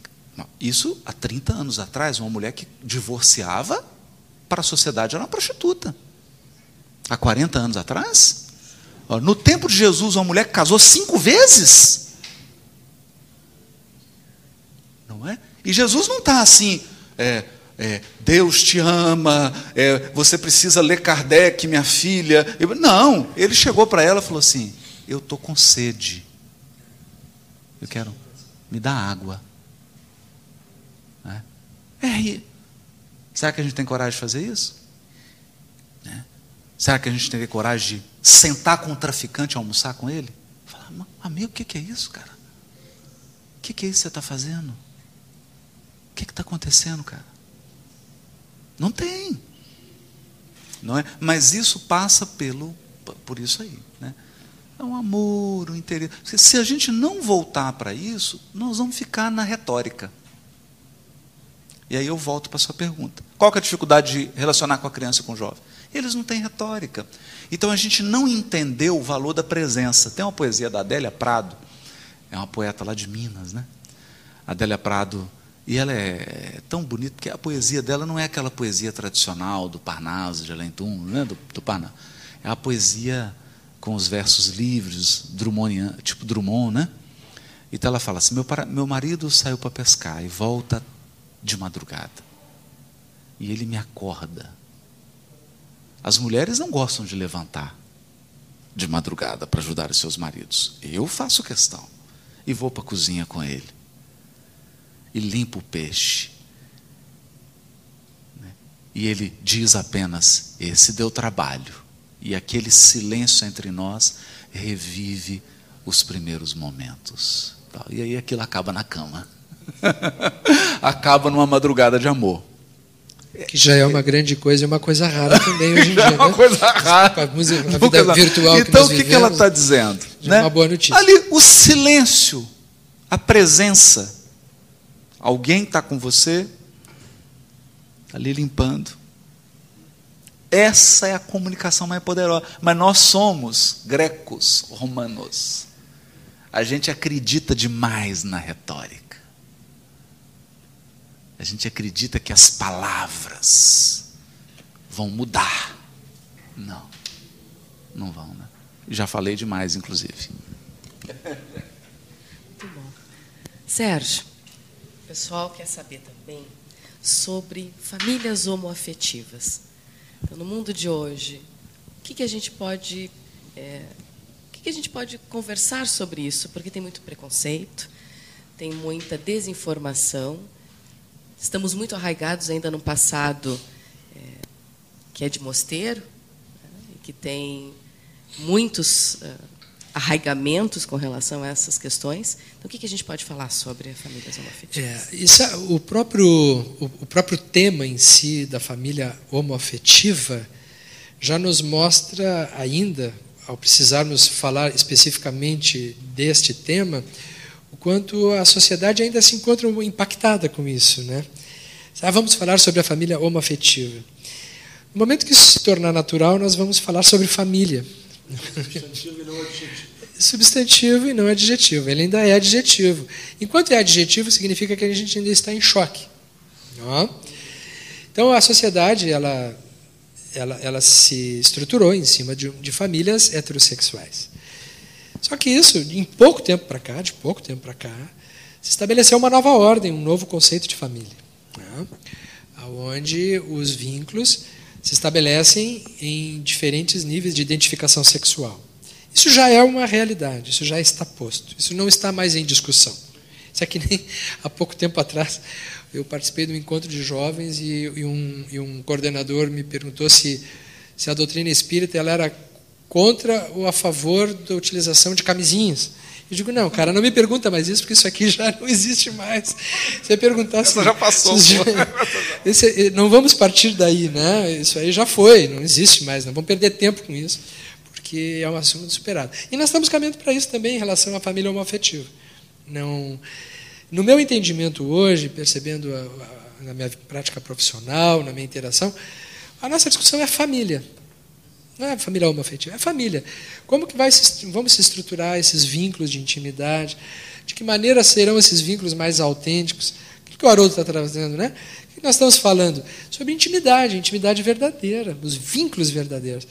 Isso há 30 anos atrás, uma mulher que divorciava para a sociedade era uma prostituta. Há 40 anos atrás? No tempo de Jesus, uma mulher casou cinco vezes. Não é? E Jesus não está assim, é, é, Deus te ama, é, você precisa ler Kardec, minha filha. Não, ele chegou para ela e falou assim: Eu estou com sede. Eu quero, me dá água. É, é, será que a gente tem coragem de fazer isso? É. Será que a gente tem coragem de sentar com um traficante e almoçar com ele? Falar, amigo, o que é isso, cara? O que é isso que você está fazendo? O que está acontecendo, cara? Não tem. Não é? Mas isso passa pelo, por isso aí. Né? É um amor, o um interesse. Se a gente não voltar para isso, nós vamos ficar na retórica. E aí eu volto para a sua pergunta. Qual é a dificuldade de relacionar com a criança e com o jovem? Eles não têm retórica. Então a gente não entendeu o valor da presença. Tem uma poesia da Adélia Prado, é uma poeta lá de Minas, né? Adélia Prado, e ela é tão bonita que a poesia dela não é aquela poesia tradicional do Parnaso, de Alentum, né? do, do. É a poesia com os versos livres, Drummond, tipo Drummond, né? Então ela fala assim: meu, meu marido saiu para pescar e volta de madrugada. E ele me acorda as mulheres não gostam de levantar de madrugada para ajudar os seus maridos. Eu faço questão. E vou para a cozinha com ele. E limpo o peixe. Né? E ele diz apenas: Esse deu trabalho. E aquele silêncio entre nós revive os primeiros momentos. E aí aquilo acaba na cama. (laughs) acaba numa madrugada de amor. Que já é uma grande coisa e uma coisa rara também hoje em (laughs) dia. é uma né? coisa rara. A, música, a vida virtual então, que o que, que ela está dizendo? né? é uma boa notícia. Ali, o silêncio, a presença. Alguém está com você, ali limpando. Essa é a comunicação mais poderosa. Mas nós somos grecos, romanos. A gente acredita demais na retórica. A gente acredita que as palavras vão mudar. Não, não vão, né? Já falei demais, inclusive. Muito bom. Sérgio, o pessoal quer saber também sobre famílias homoafetivas. Então, no mundo de hoje, o que, que a gente pode é, o que, que a gente pode conversar sobre isso? Porque tem muito preconceito, tem muita desinformação Estamos muito arraigados ainda no passado é, que é de mosteiro, né, que tem muitos uh, arraigamentos com relação a essas questões. Então, o que, que a gente pode falar sobre a família homoafetiva? É, isso, é, o, próprio, o, o próprio tema em si da família homoafetiva já nos mostra ainda, ao precisarmos falar especificamente deste tema, quanto a sociedade ainda se encontra impactada com isso. Né? Ah, vamos falar sobre a família homoafetiva. No momento que isso se tornar natural, nós vamos falar sobre família. Substantivo e não adjetivo. Substantivo e não adjetivo. Ele ainda é adjetivo. Enquanto é adjetivo, significa que a gente ainda está em choque. Então, a sociedade ela, ela, ela se estruturou em cima de, de famílias heterossexuais. Só que isso, em pouco tempo para cá, de pouco tempo para cá, se estabeleceu uma nova ordem, um novo conceito de família, né? onde os vínculos se estabelecem em diferentes níveis de identificação sexual. Isso já é uma realidade, isso já está posto, isso não está mais em discussão. Isso aqui nem há pouco tempo atrás eu participei de um encontro de jovens e, e, um, e um, coordenador me perguntou se, se a doutrina espírita ela era contra ou a favor da utilização de camisinhas. Eu digo, não, cara, não me pergunta mais isso, porque isso aqui já não existe mais. Você perguntar se. já passou. Se, (laughs) esse, não vamos partir daí, né? Isso aí já foi, não existe mais, não vamos perder tempo com isso, porque é um assunto superado. E nós estamos caminhando para isso também em relação à família homoafetiva. Não, no meu entendimento hoje, percebendo a, a, na minha prática profissional, na minha interação, a nossa discussão é família. Não é família homoafetiva, é família. Como que vai se, vamos se estruturar esses vínculos de intimidade? De que maneira serão esses vínculos mais autênticos? O que o Haroldo está trazendo, né? O que nós estamos falando? Sobre intimidade, intimidade verdadeira, os vínculos verdadeiros.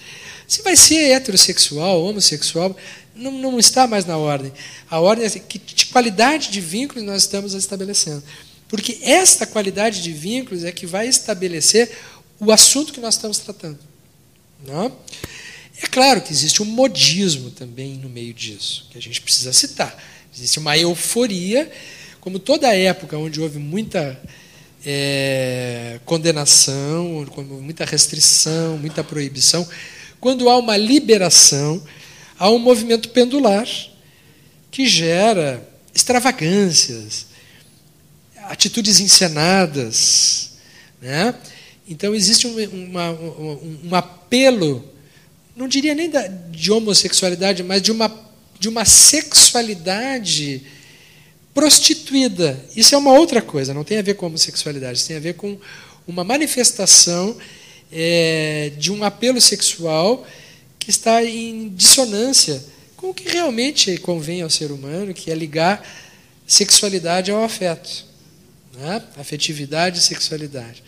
Se vai ser heterossexual, homossexual, não, não está mais na ordem. A ordem é assim, que de qualidade de vínculos nós estamos estabelecendo. Porque esta qualidade de vínculos é que vai estabelecer o assunto que nós estamos tratando. Não? É claro que existe um modismo também no meio disso, que a gente precisa citar. Existe uma euforia, como toda época onde houve muita é, condenação, muita restrição, muita proibição, quando há uma liberação, há um movimento pendular que gera extravagâncias, atitudes encenadas. Né? Então, existe um, uma, um, um apelo, não diria nem da, de homossexualidade, mas de uma, de uma sexualidade prostituída. Isso é uma outra coisa, não tem a ver com homossexualidade, isso tem a ver com uma manifestação é, de um apelo sexual que está em dissonância com o que realmente convém ao ser humano, que é ligar sexualidade ao afeto. Né? Afetividade e sexualidade.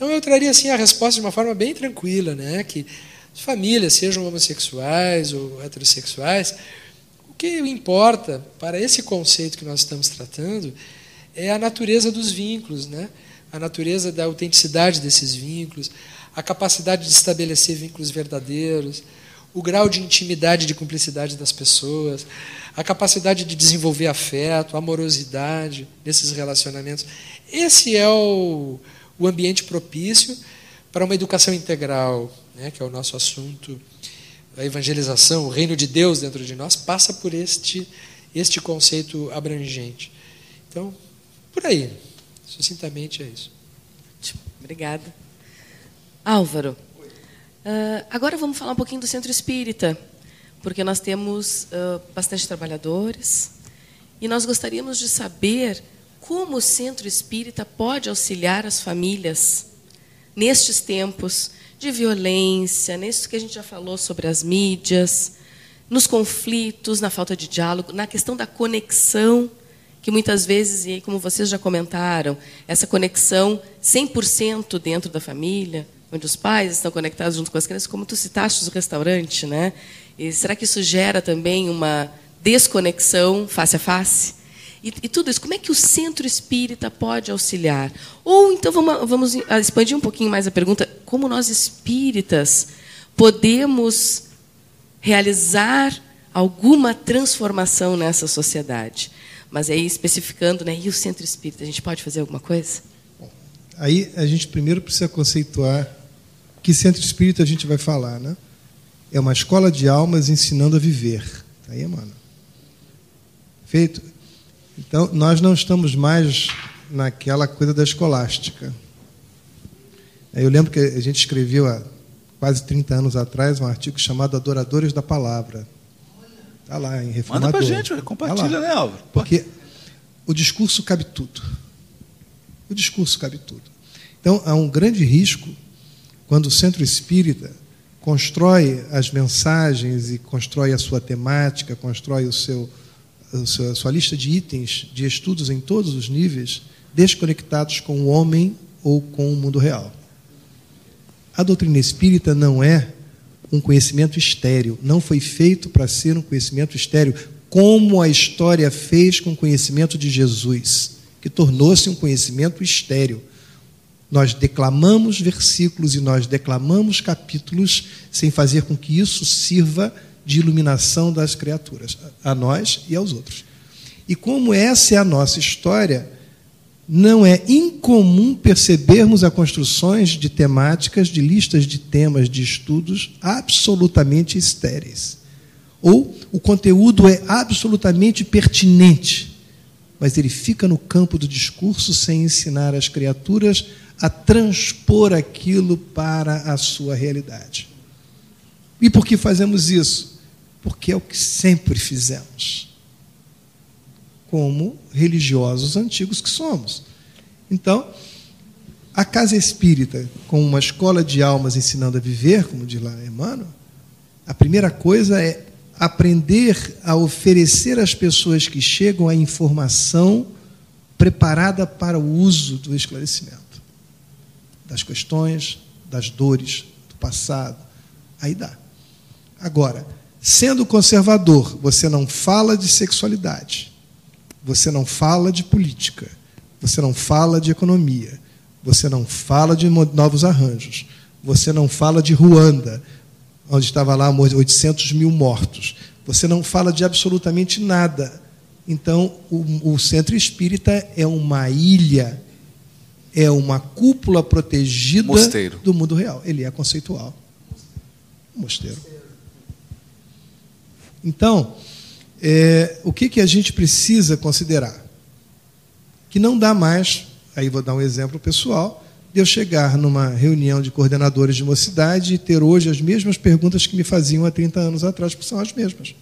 Então eu traria assim a resposta de uma forma bem tranquila, né? que as famílias, sejam homossexuais ou heterossexuais, o que importa para esse conceito que nós estamos tratando é a natureza dos vínculos, né? a natureza da autenticidade desses vínculos, a capacidade de estabelecer vínculos verdadeiros, o grau de intimidade e de cumplicidade das pessoas, a capacidade de desenvolver afeto, amorosidade nesses relacionamentos. Esse é o, o ambiente propício para uma educação integral, né, que é o nosso assunto. A evangelização, o reino de Deus dentro de nós, passa por este, este conceito abrangente. Então, por aí, sucintamente é isso. Obrigada. Álvaro, uh, agora vamos falar um pouquinho do centro espírita, porque nós temos uh, bastante trabalhadores e nós gostaríamos de saber como o centro espírita pode auxiliar as famílias nestes tempos de violência, nisso que a gente já falou sobre as mídias, nos conflitos, na falta de diálogo, na questão da conexão, que muitas vezes, e como vocês já comentaram, essa conexão 100% dentro da família, onde os pais estão conectados junto com as crianças, como tu citaste o restaurante, né? E será que isso gera também uma desconexão face a face? E, e, tudo isso, como é que o centro espírita pode auxiliar? Ou então vamos, vamos expandir um pouquinho mais a pergunta: como nós espíritas podemos realizar alguma transformação nessa sociedade? Mas aí especificando, né? E o centro espírita, a gente pode fazer alguma coisa? Aí a gente primeiro precisa conceituar que centro espírita a gente vai falar, né? É uma escola de almas ensinando a viver. Tá aí, mano. Feito. Então, nós não estamos mais naquela coisa da escolástica. Eu lembro que a gente escreveu há quase 30 anos atrás um artigo chamado Adoradores da Palavra. Está lá em Reformador. Manda para gente, compartilha, tá né, Álvaro? Porque o discurso cabe tudo. O discurso cabe tudo. Então, há um grande risco quando o centro espírita constrói as mensagens e constrói a sua temática, constrói o seu, a sua lista de itens de estudos em todos os níveis, desconectados com o homem ou com o mundo real. A doutrina espírita não é um conhecimento estéreo, não foi feito para ser um conhecimento estéreo, como a história fez com o conhecimento de Jesus, que tornou-se um conhecimento estéreo. Nós declamamos versículos e nós declamamos capítulos sem fazer com que isso sirva de iluminação das criaturas, a nós e aos outros. E como essa é a nossa história, não é incomum percebermos as construções de temáticas, de listas de temas de estudos absolutamente estéreis. Ou o conteúdo é absolutamente pertinente, mas ele fica no campo do discurso sem ensinar as criaturas a transpor aquilo para a sua realidade. E por que fazemos isso? Porque é o que sempre fizemos como religiosos antigos que somos. Então, a casa espírita, com uma escola de almas ensinando a viver, como diz lá Emmanuel, a primeira coisa é aprender a oferecer às pessoas que chegam a informação preparada para o uso do esclarecimento das questões, das dores do passado. Aí dá. Agora, sendo conservador, você não fala de sexualidade você não fala de política, você não fala de economia, você não fala de novos arranjos, você não fala de Ruanda, onde estava lá 800 mil mortos, você não fala de absolutamente nada. Então, o, o centro espírita é uma ilha, é uma cúpula protegida mosteiro. do mundo real. Ele é conceitual. Mosteiro. Então, é, o que, que a gente precisa considerar? Que não dá mais, aí vou dar um exemplo pessoal, de eu chegar numa reunião de coordenadores de mocidade e ter hoje as mesmas perguntas que me faziam há 30 anos atrás, porque são as mesmas.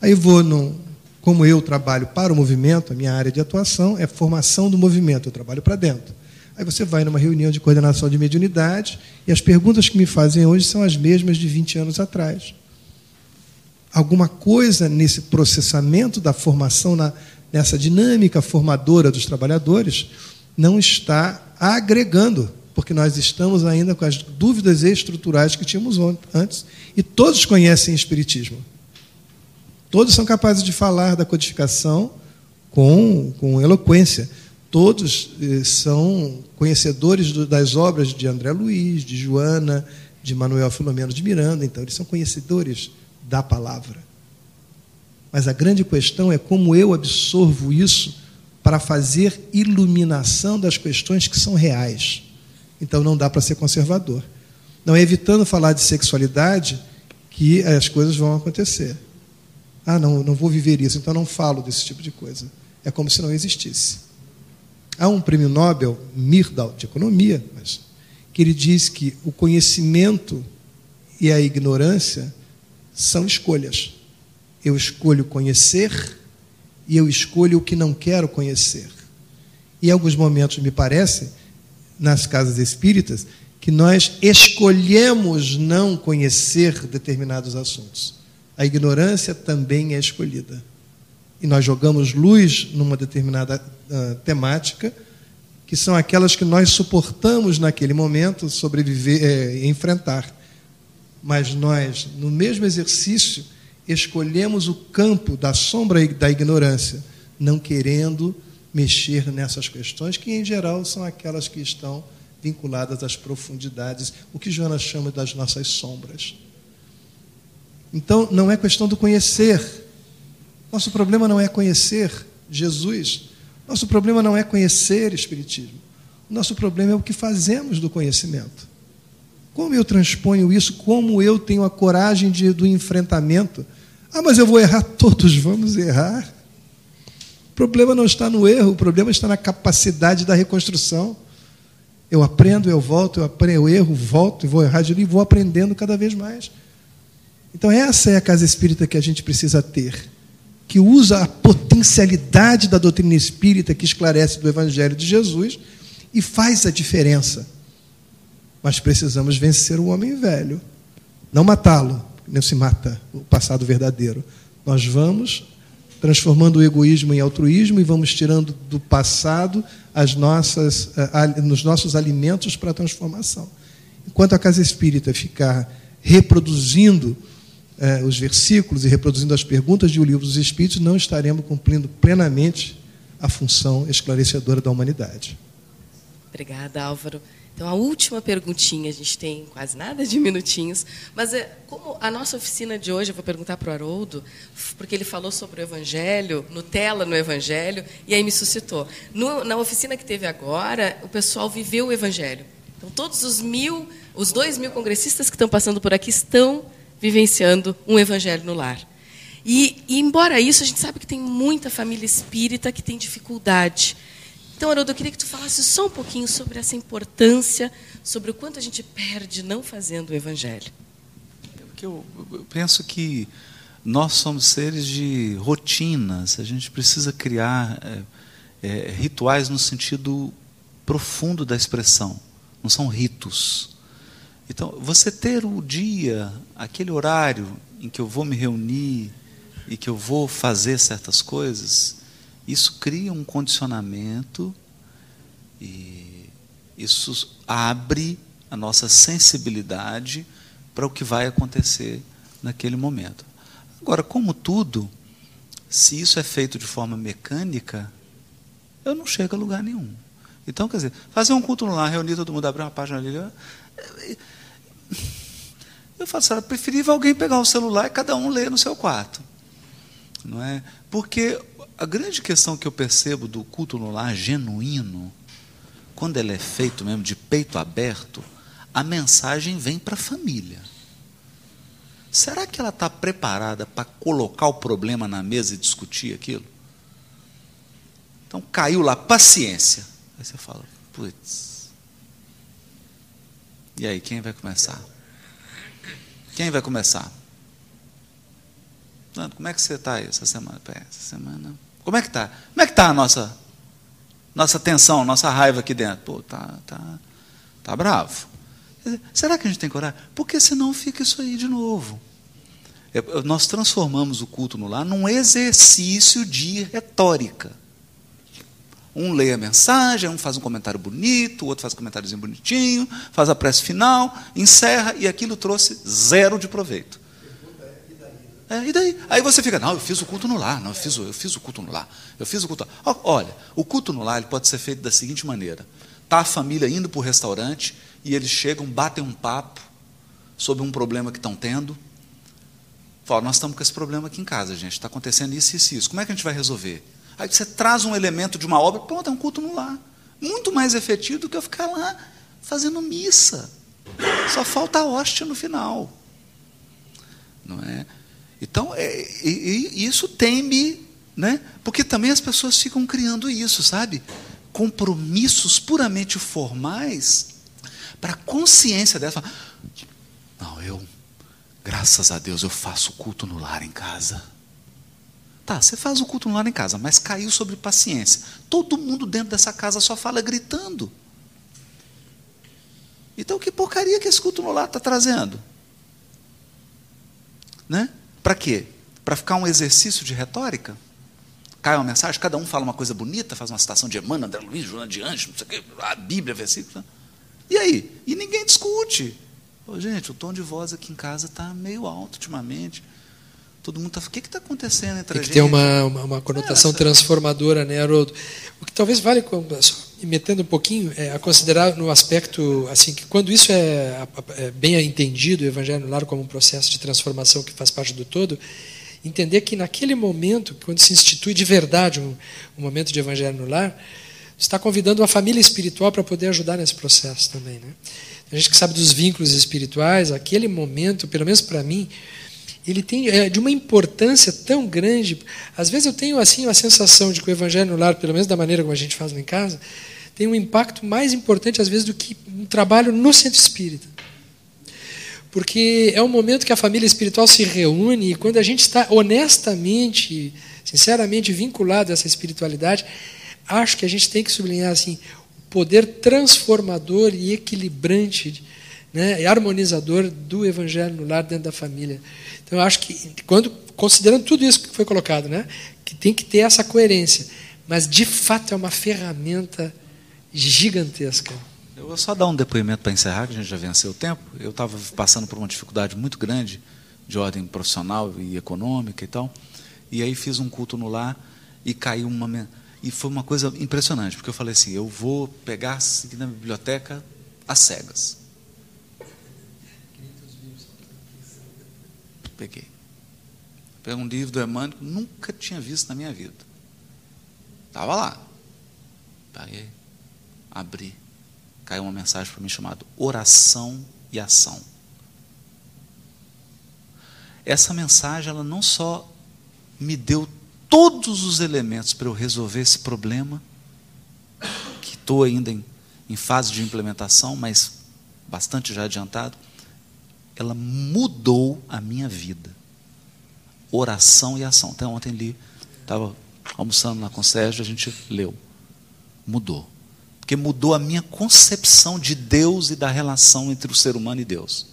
Aí vou, num, como eu trabalho para o movimento, a minha área de atuação é formação do movimento, eu trabalho para dentro. Aí você vai numa reunião de coordenação de mediunidade e as perguntas que me fazem hoje são as mesmas de 20 anos atrás alguma coisa nesse processamento da formação, na, nessa dinâmica formadora dos trabalhadores, não está agregando, porque nós estamos ainda com as dúvidas estruturais que tínhamos antes, e todos conhecem Espiritismo. Todos são capazes de falar da codificação com, com eloquência. Todos eh, são conhecedores do, das obras de André Luiz, de Joana, de Manuel Filomeno de Miranda, então eles são conhecedores da palavra. Mas a grande questão é como eu absorvo isso para fazer iluminação das questões que são reais. Então não dá para ser conservador. Não é evitando falar de sexualidade que as coisas vão acontecer. Ah, não, não vou viver isso, então não falo desse tipo de coisa. É como se não existisse. Há um prêmio Nobel, Myrdal, de economia, mas, que ele diz que o conhecimento e a ignorância são escolhas. Eu escolho conhecer e eu escolho o que não quero conhecer. E em alguns momentos me parece, nas casas espíritas, que nós escolhemos não conhecer determinados assuntos. A ignorância também é escolhida. E nós jogamos luz numa determinada uh, temática, que são aquelas que nós suportamos naquele momento sobreviver, é, enfrentar mas nós, no mesmo exercício, escolhemos o campo da sombra e da ignorância, não querendo mexer nessas questões, que em geral são aquelas que estão vinculadas às profundidades, o que Joana chama das nossas sombras. Então, não é questão do conhecer. Nosso problema não é conhecer Jesus. Nosso problema não é conhecer Espiritismo. Nosso problema é o que fazemos do conhecimento. Como eu transponho isso? Como eu tenho a coragem de, do enfrentamento? Ah, mas eu vou errar. (laughs) Todos vamos errar. O problema não está no erro, o problema está na capacidade da reconstrução. Eu aprendo, eu volto, eu aprendo, eu erro, volto e vou errar de novo e vou aprendendo cada vez mais. Então, essa é a casa espírita que a gente precisa ter, que usa a potencialidade da doutrina espírita que esclarece do Evangelho de Jesus e faz a diferença mas precisamos vencer o homem velho. Não matá-lo, não se mata o passado verdadeiro. Nós vamos transformando o egoísmo em altruísmo e vamos tirando do passado as nossas, uh, nos nossos alimentos para a transformação. Enquanto a casa espírita ficar reproduzindo uh, os versículos e reproduzindo as perguntas de O Livro dos Espíritos, não estaremos cumprindo plenamente a função esclarecedora da humanidade. Obrigada, Álvaro. Então, a última perguntinha, a gente tem quase nada de minutinhos, mas é, como a nossa oficina de hoje, eu vou perguntar para o Haroldo, porque ele falou sobre o Evangelho, Nutella no Evangelho, e aí me suscitou. No, na oficina que teve agora, o pessoal viveu o Evangelho. Então, todos os mil, os dois mil congressistas que estão passando por aqui estão vivenciando um Evangelho no lar. E, e, embora isso, a gente sabe que tem muita família espírita que tem dificuldade então, Haroldo, eu queria que tu falasse só um pouquinho sobre essa importância, sobre o quanto a gente perde não fazendo o Evangelho. Porque eu, eu penso que nós somos seres de rotinas, a gente precisa criar é, é, rituais no sentido profundo da expressão, não são ritos. Então, você ter o dia, aquele horário em que eu vou me reunir e que eu vou fazer certas coisas, isso cria um condicionamento e isso abre a nossa sensibilidade para o que vai acontecer naquele momento. Agora, como tudo, se isso é feito de forma mecânica, eu não chego a lugar nenhum. Então, quer dizer, fazer um culto lá, reunir todo mundo, abrir uma página ali. Eu falo, será preferível alguém pegar o celular e cada um ler no seu quarto. Não é? Porque a grande questão que eu percebo do culto no lar genuíno, quando ele é feito mesmo de peito aberto, a mensagem vem para a família. Será que ela está preparada para colocar o problema na mesa e discutir aquilo? Então caiu lá, paciência. Aí você fala, putz. E aí, quem vai começar? Quem vai começar? Como é que você está aí essa semana? Essa semana como é que está? Como é que está a nossa, nossa tensão, nossa raiva aqui dentro? Pô, tá, tá, tá bravo. Será que a gente tem orar? Porque senão fica isso aí de novo. Nós transformamos o culto no lar num exercício de retórica. Um lê a mensagem, um faz um comentário bonito, o outro faz um comentáriozinho bonitinho, faz a prece final, encerra, e aquilo trouxe zero de proveito. É, e daí? Aí você fica, não, eu fiz o culto no lar, não, eu fiz, eu fiz o culto no lar, eu fiz o culto. Olha, o culto no lar ele pode ser feito da seguinte maneira: tá a família indo para o restaurante e eles chegam, batem um papo sobre um problema que estão tendo. Fala, nós estamos com esse problema aqui em casa, gente, está acontecendo isso, isso, isso. Como é que a gente vai resolver? Aí você traz um elemento de uma obra, pronto, é um culto no lar. Muito mais efetivo do que eu ficar lá fazendo missa. Só falta a hóstia no final. Não é? Então, é, e, e isso tem-me, né? Porque também as pessoas ficam criando isso, sabe? Compromissos puramente formais para a consciência dessa. Não, eu, graças a Deus, eu faço culto no lar em casa. Tá, você faz o culto no lar em casa, mas caiu sobre paciência. Todo mundo dentro dessa casa só fala gritando. Então, que porcaria que esse culto no lar está trazendo? Né? Para quê? Para ficar um exercício de retórica? Cai uma mensagem, cada um fala uma coisa bonita, faz uma citação de Emmanuel, André Luiz, Joana de Anjos, não sei o quê, a Bíblia, versículo. E aí? E ninguém discute. Gente, o tom de voz aqui em casa está meio alto ultimamente. Todo mundo está. O que está acontecendo entre Tem que ter uma, uma, uma conotação é, transformadora, né, Haroldo? O que talvez vale, me metendo um pouquinho, é, a considerar no aspecto, assim, que quando isso é, é bem entendido, o Evangelho no Lar como um processo de transformação que faz parte do todo, entender que naquele momento, quando se institui de verdade um, um momento de Evangelho no Lar, está convidando a família espiritual para poder ajudar nesse processo também. Né? A gente que sabe dos vínculos espirituais, aquele momento, pelo menos para mim, ele tem é, de uma importância tão grande. Às vezes eu tenho assim a sensação de que o evangelho no lar, pelo menos da maneira como a gente faz lá em casa, tem um impacto mais importante às vezes do que um trabalho no centro espírita. Porque é um momento que a família espiritual se reúne e quando a gente está honestamente, sinceramente vinculado a essa espiritualidade, acho que a gente tem que sublinhar assim o poder transformador e equilibrante, né, e harmonizador do evangelho no lar dentro da família. Então, eu acho que, quando, considerando tudo isso que foi colocado, né, que tem que ter essa coerência, mas de fato é uma ferramenta gigantesca. Eu vou só dar um depoimento para encerrar, que a gente já venceu o tempo. Eu estava passando por uma dificuldade muito grande de ordem profissional e econômica e tal. E aí fiz um culto no lar e caiu uma. E foi uma coisa impressionante, porque eu falei assim: eu vou pegar na biblioteca às cegas. Peguei. Peguei um livro do Emmanuel, nunca tinha visto na minha vida. Estava lá. Peguei, abri. Caiu uma mensagem para mim chamada Oração e Ação. Essa mensagem, ela não só me deu todos os elementos para eu resolver esse problema, que estou ainda em, em fase de implementação, mas bastante já adiantado, ela mudou a minha vida. Oração e ação. Até ontem li, estava almoçando lá com o Sérgio, a gente leu. Mudou. Porque mudou a minha concepção de Deus e da relação entre o ser humano e Deus.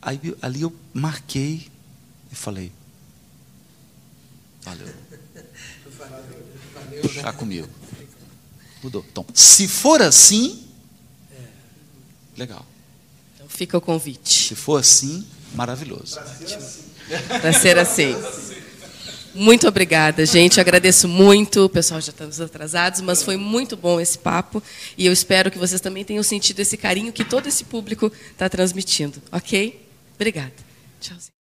Aí ali eu marquei e falei, valeu. Está comigo. Mudou. Então, se for assim, legal. Fica o convite. Se for assim, maravilhoso. Para ser assim. Muito obrigada, gente. Agradeço muito. O pessoal já estamos atrasados, mas foi muito bom esse papo. E eu espero que vocês também tenham sentido esse carinho que todo esse público está transmitindo. Ok? Obrigada. Tchauzinho.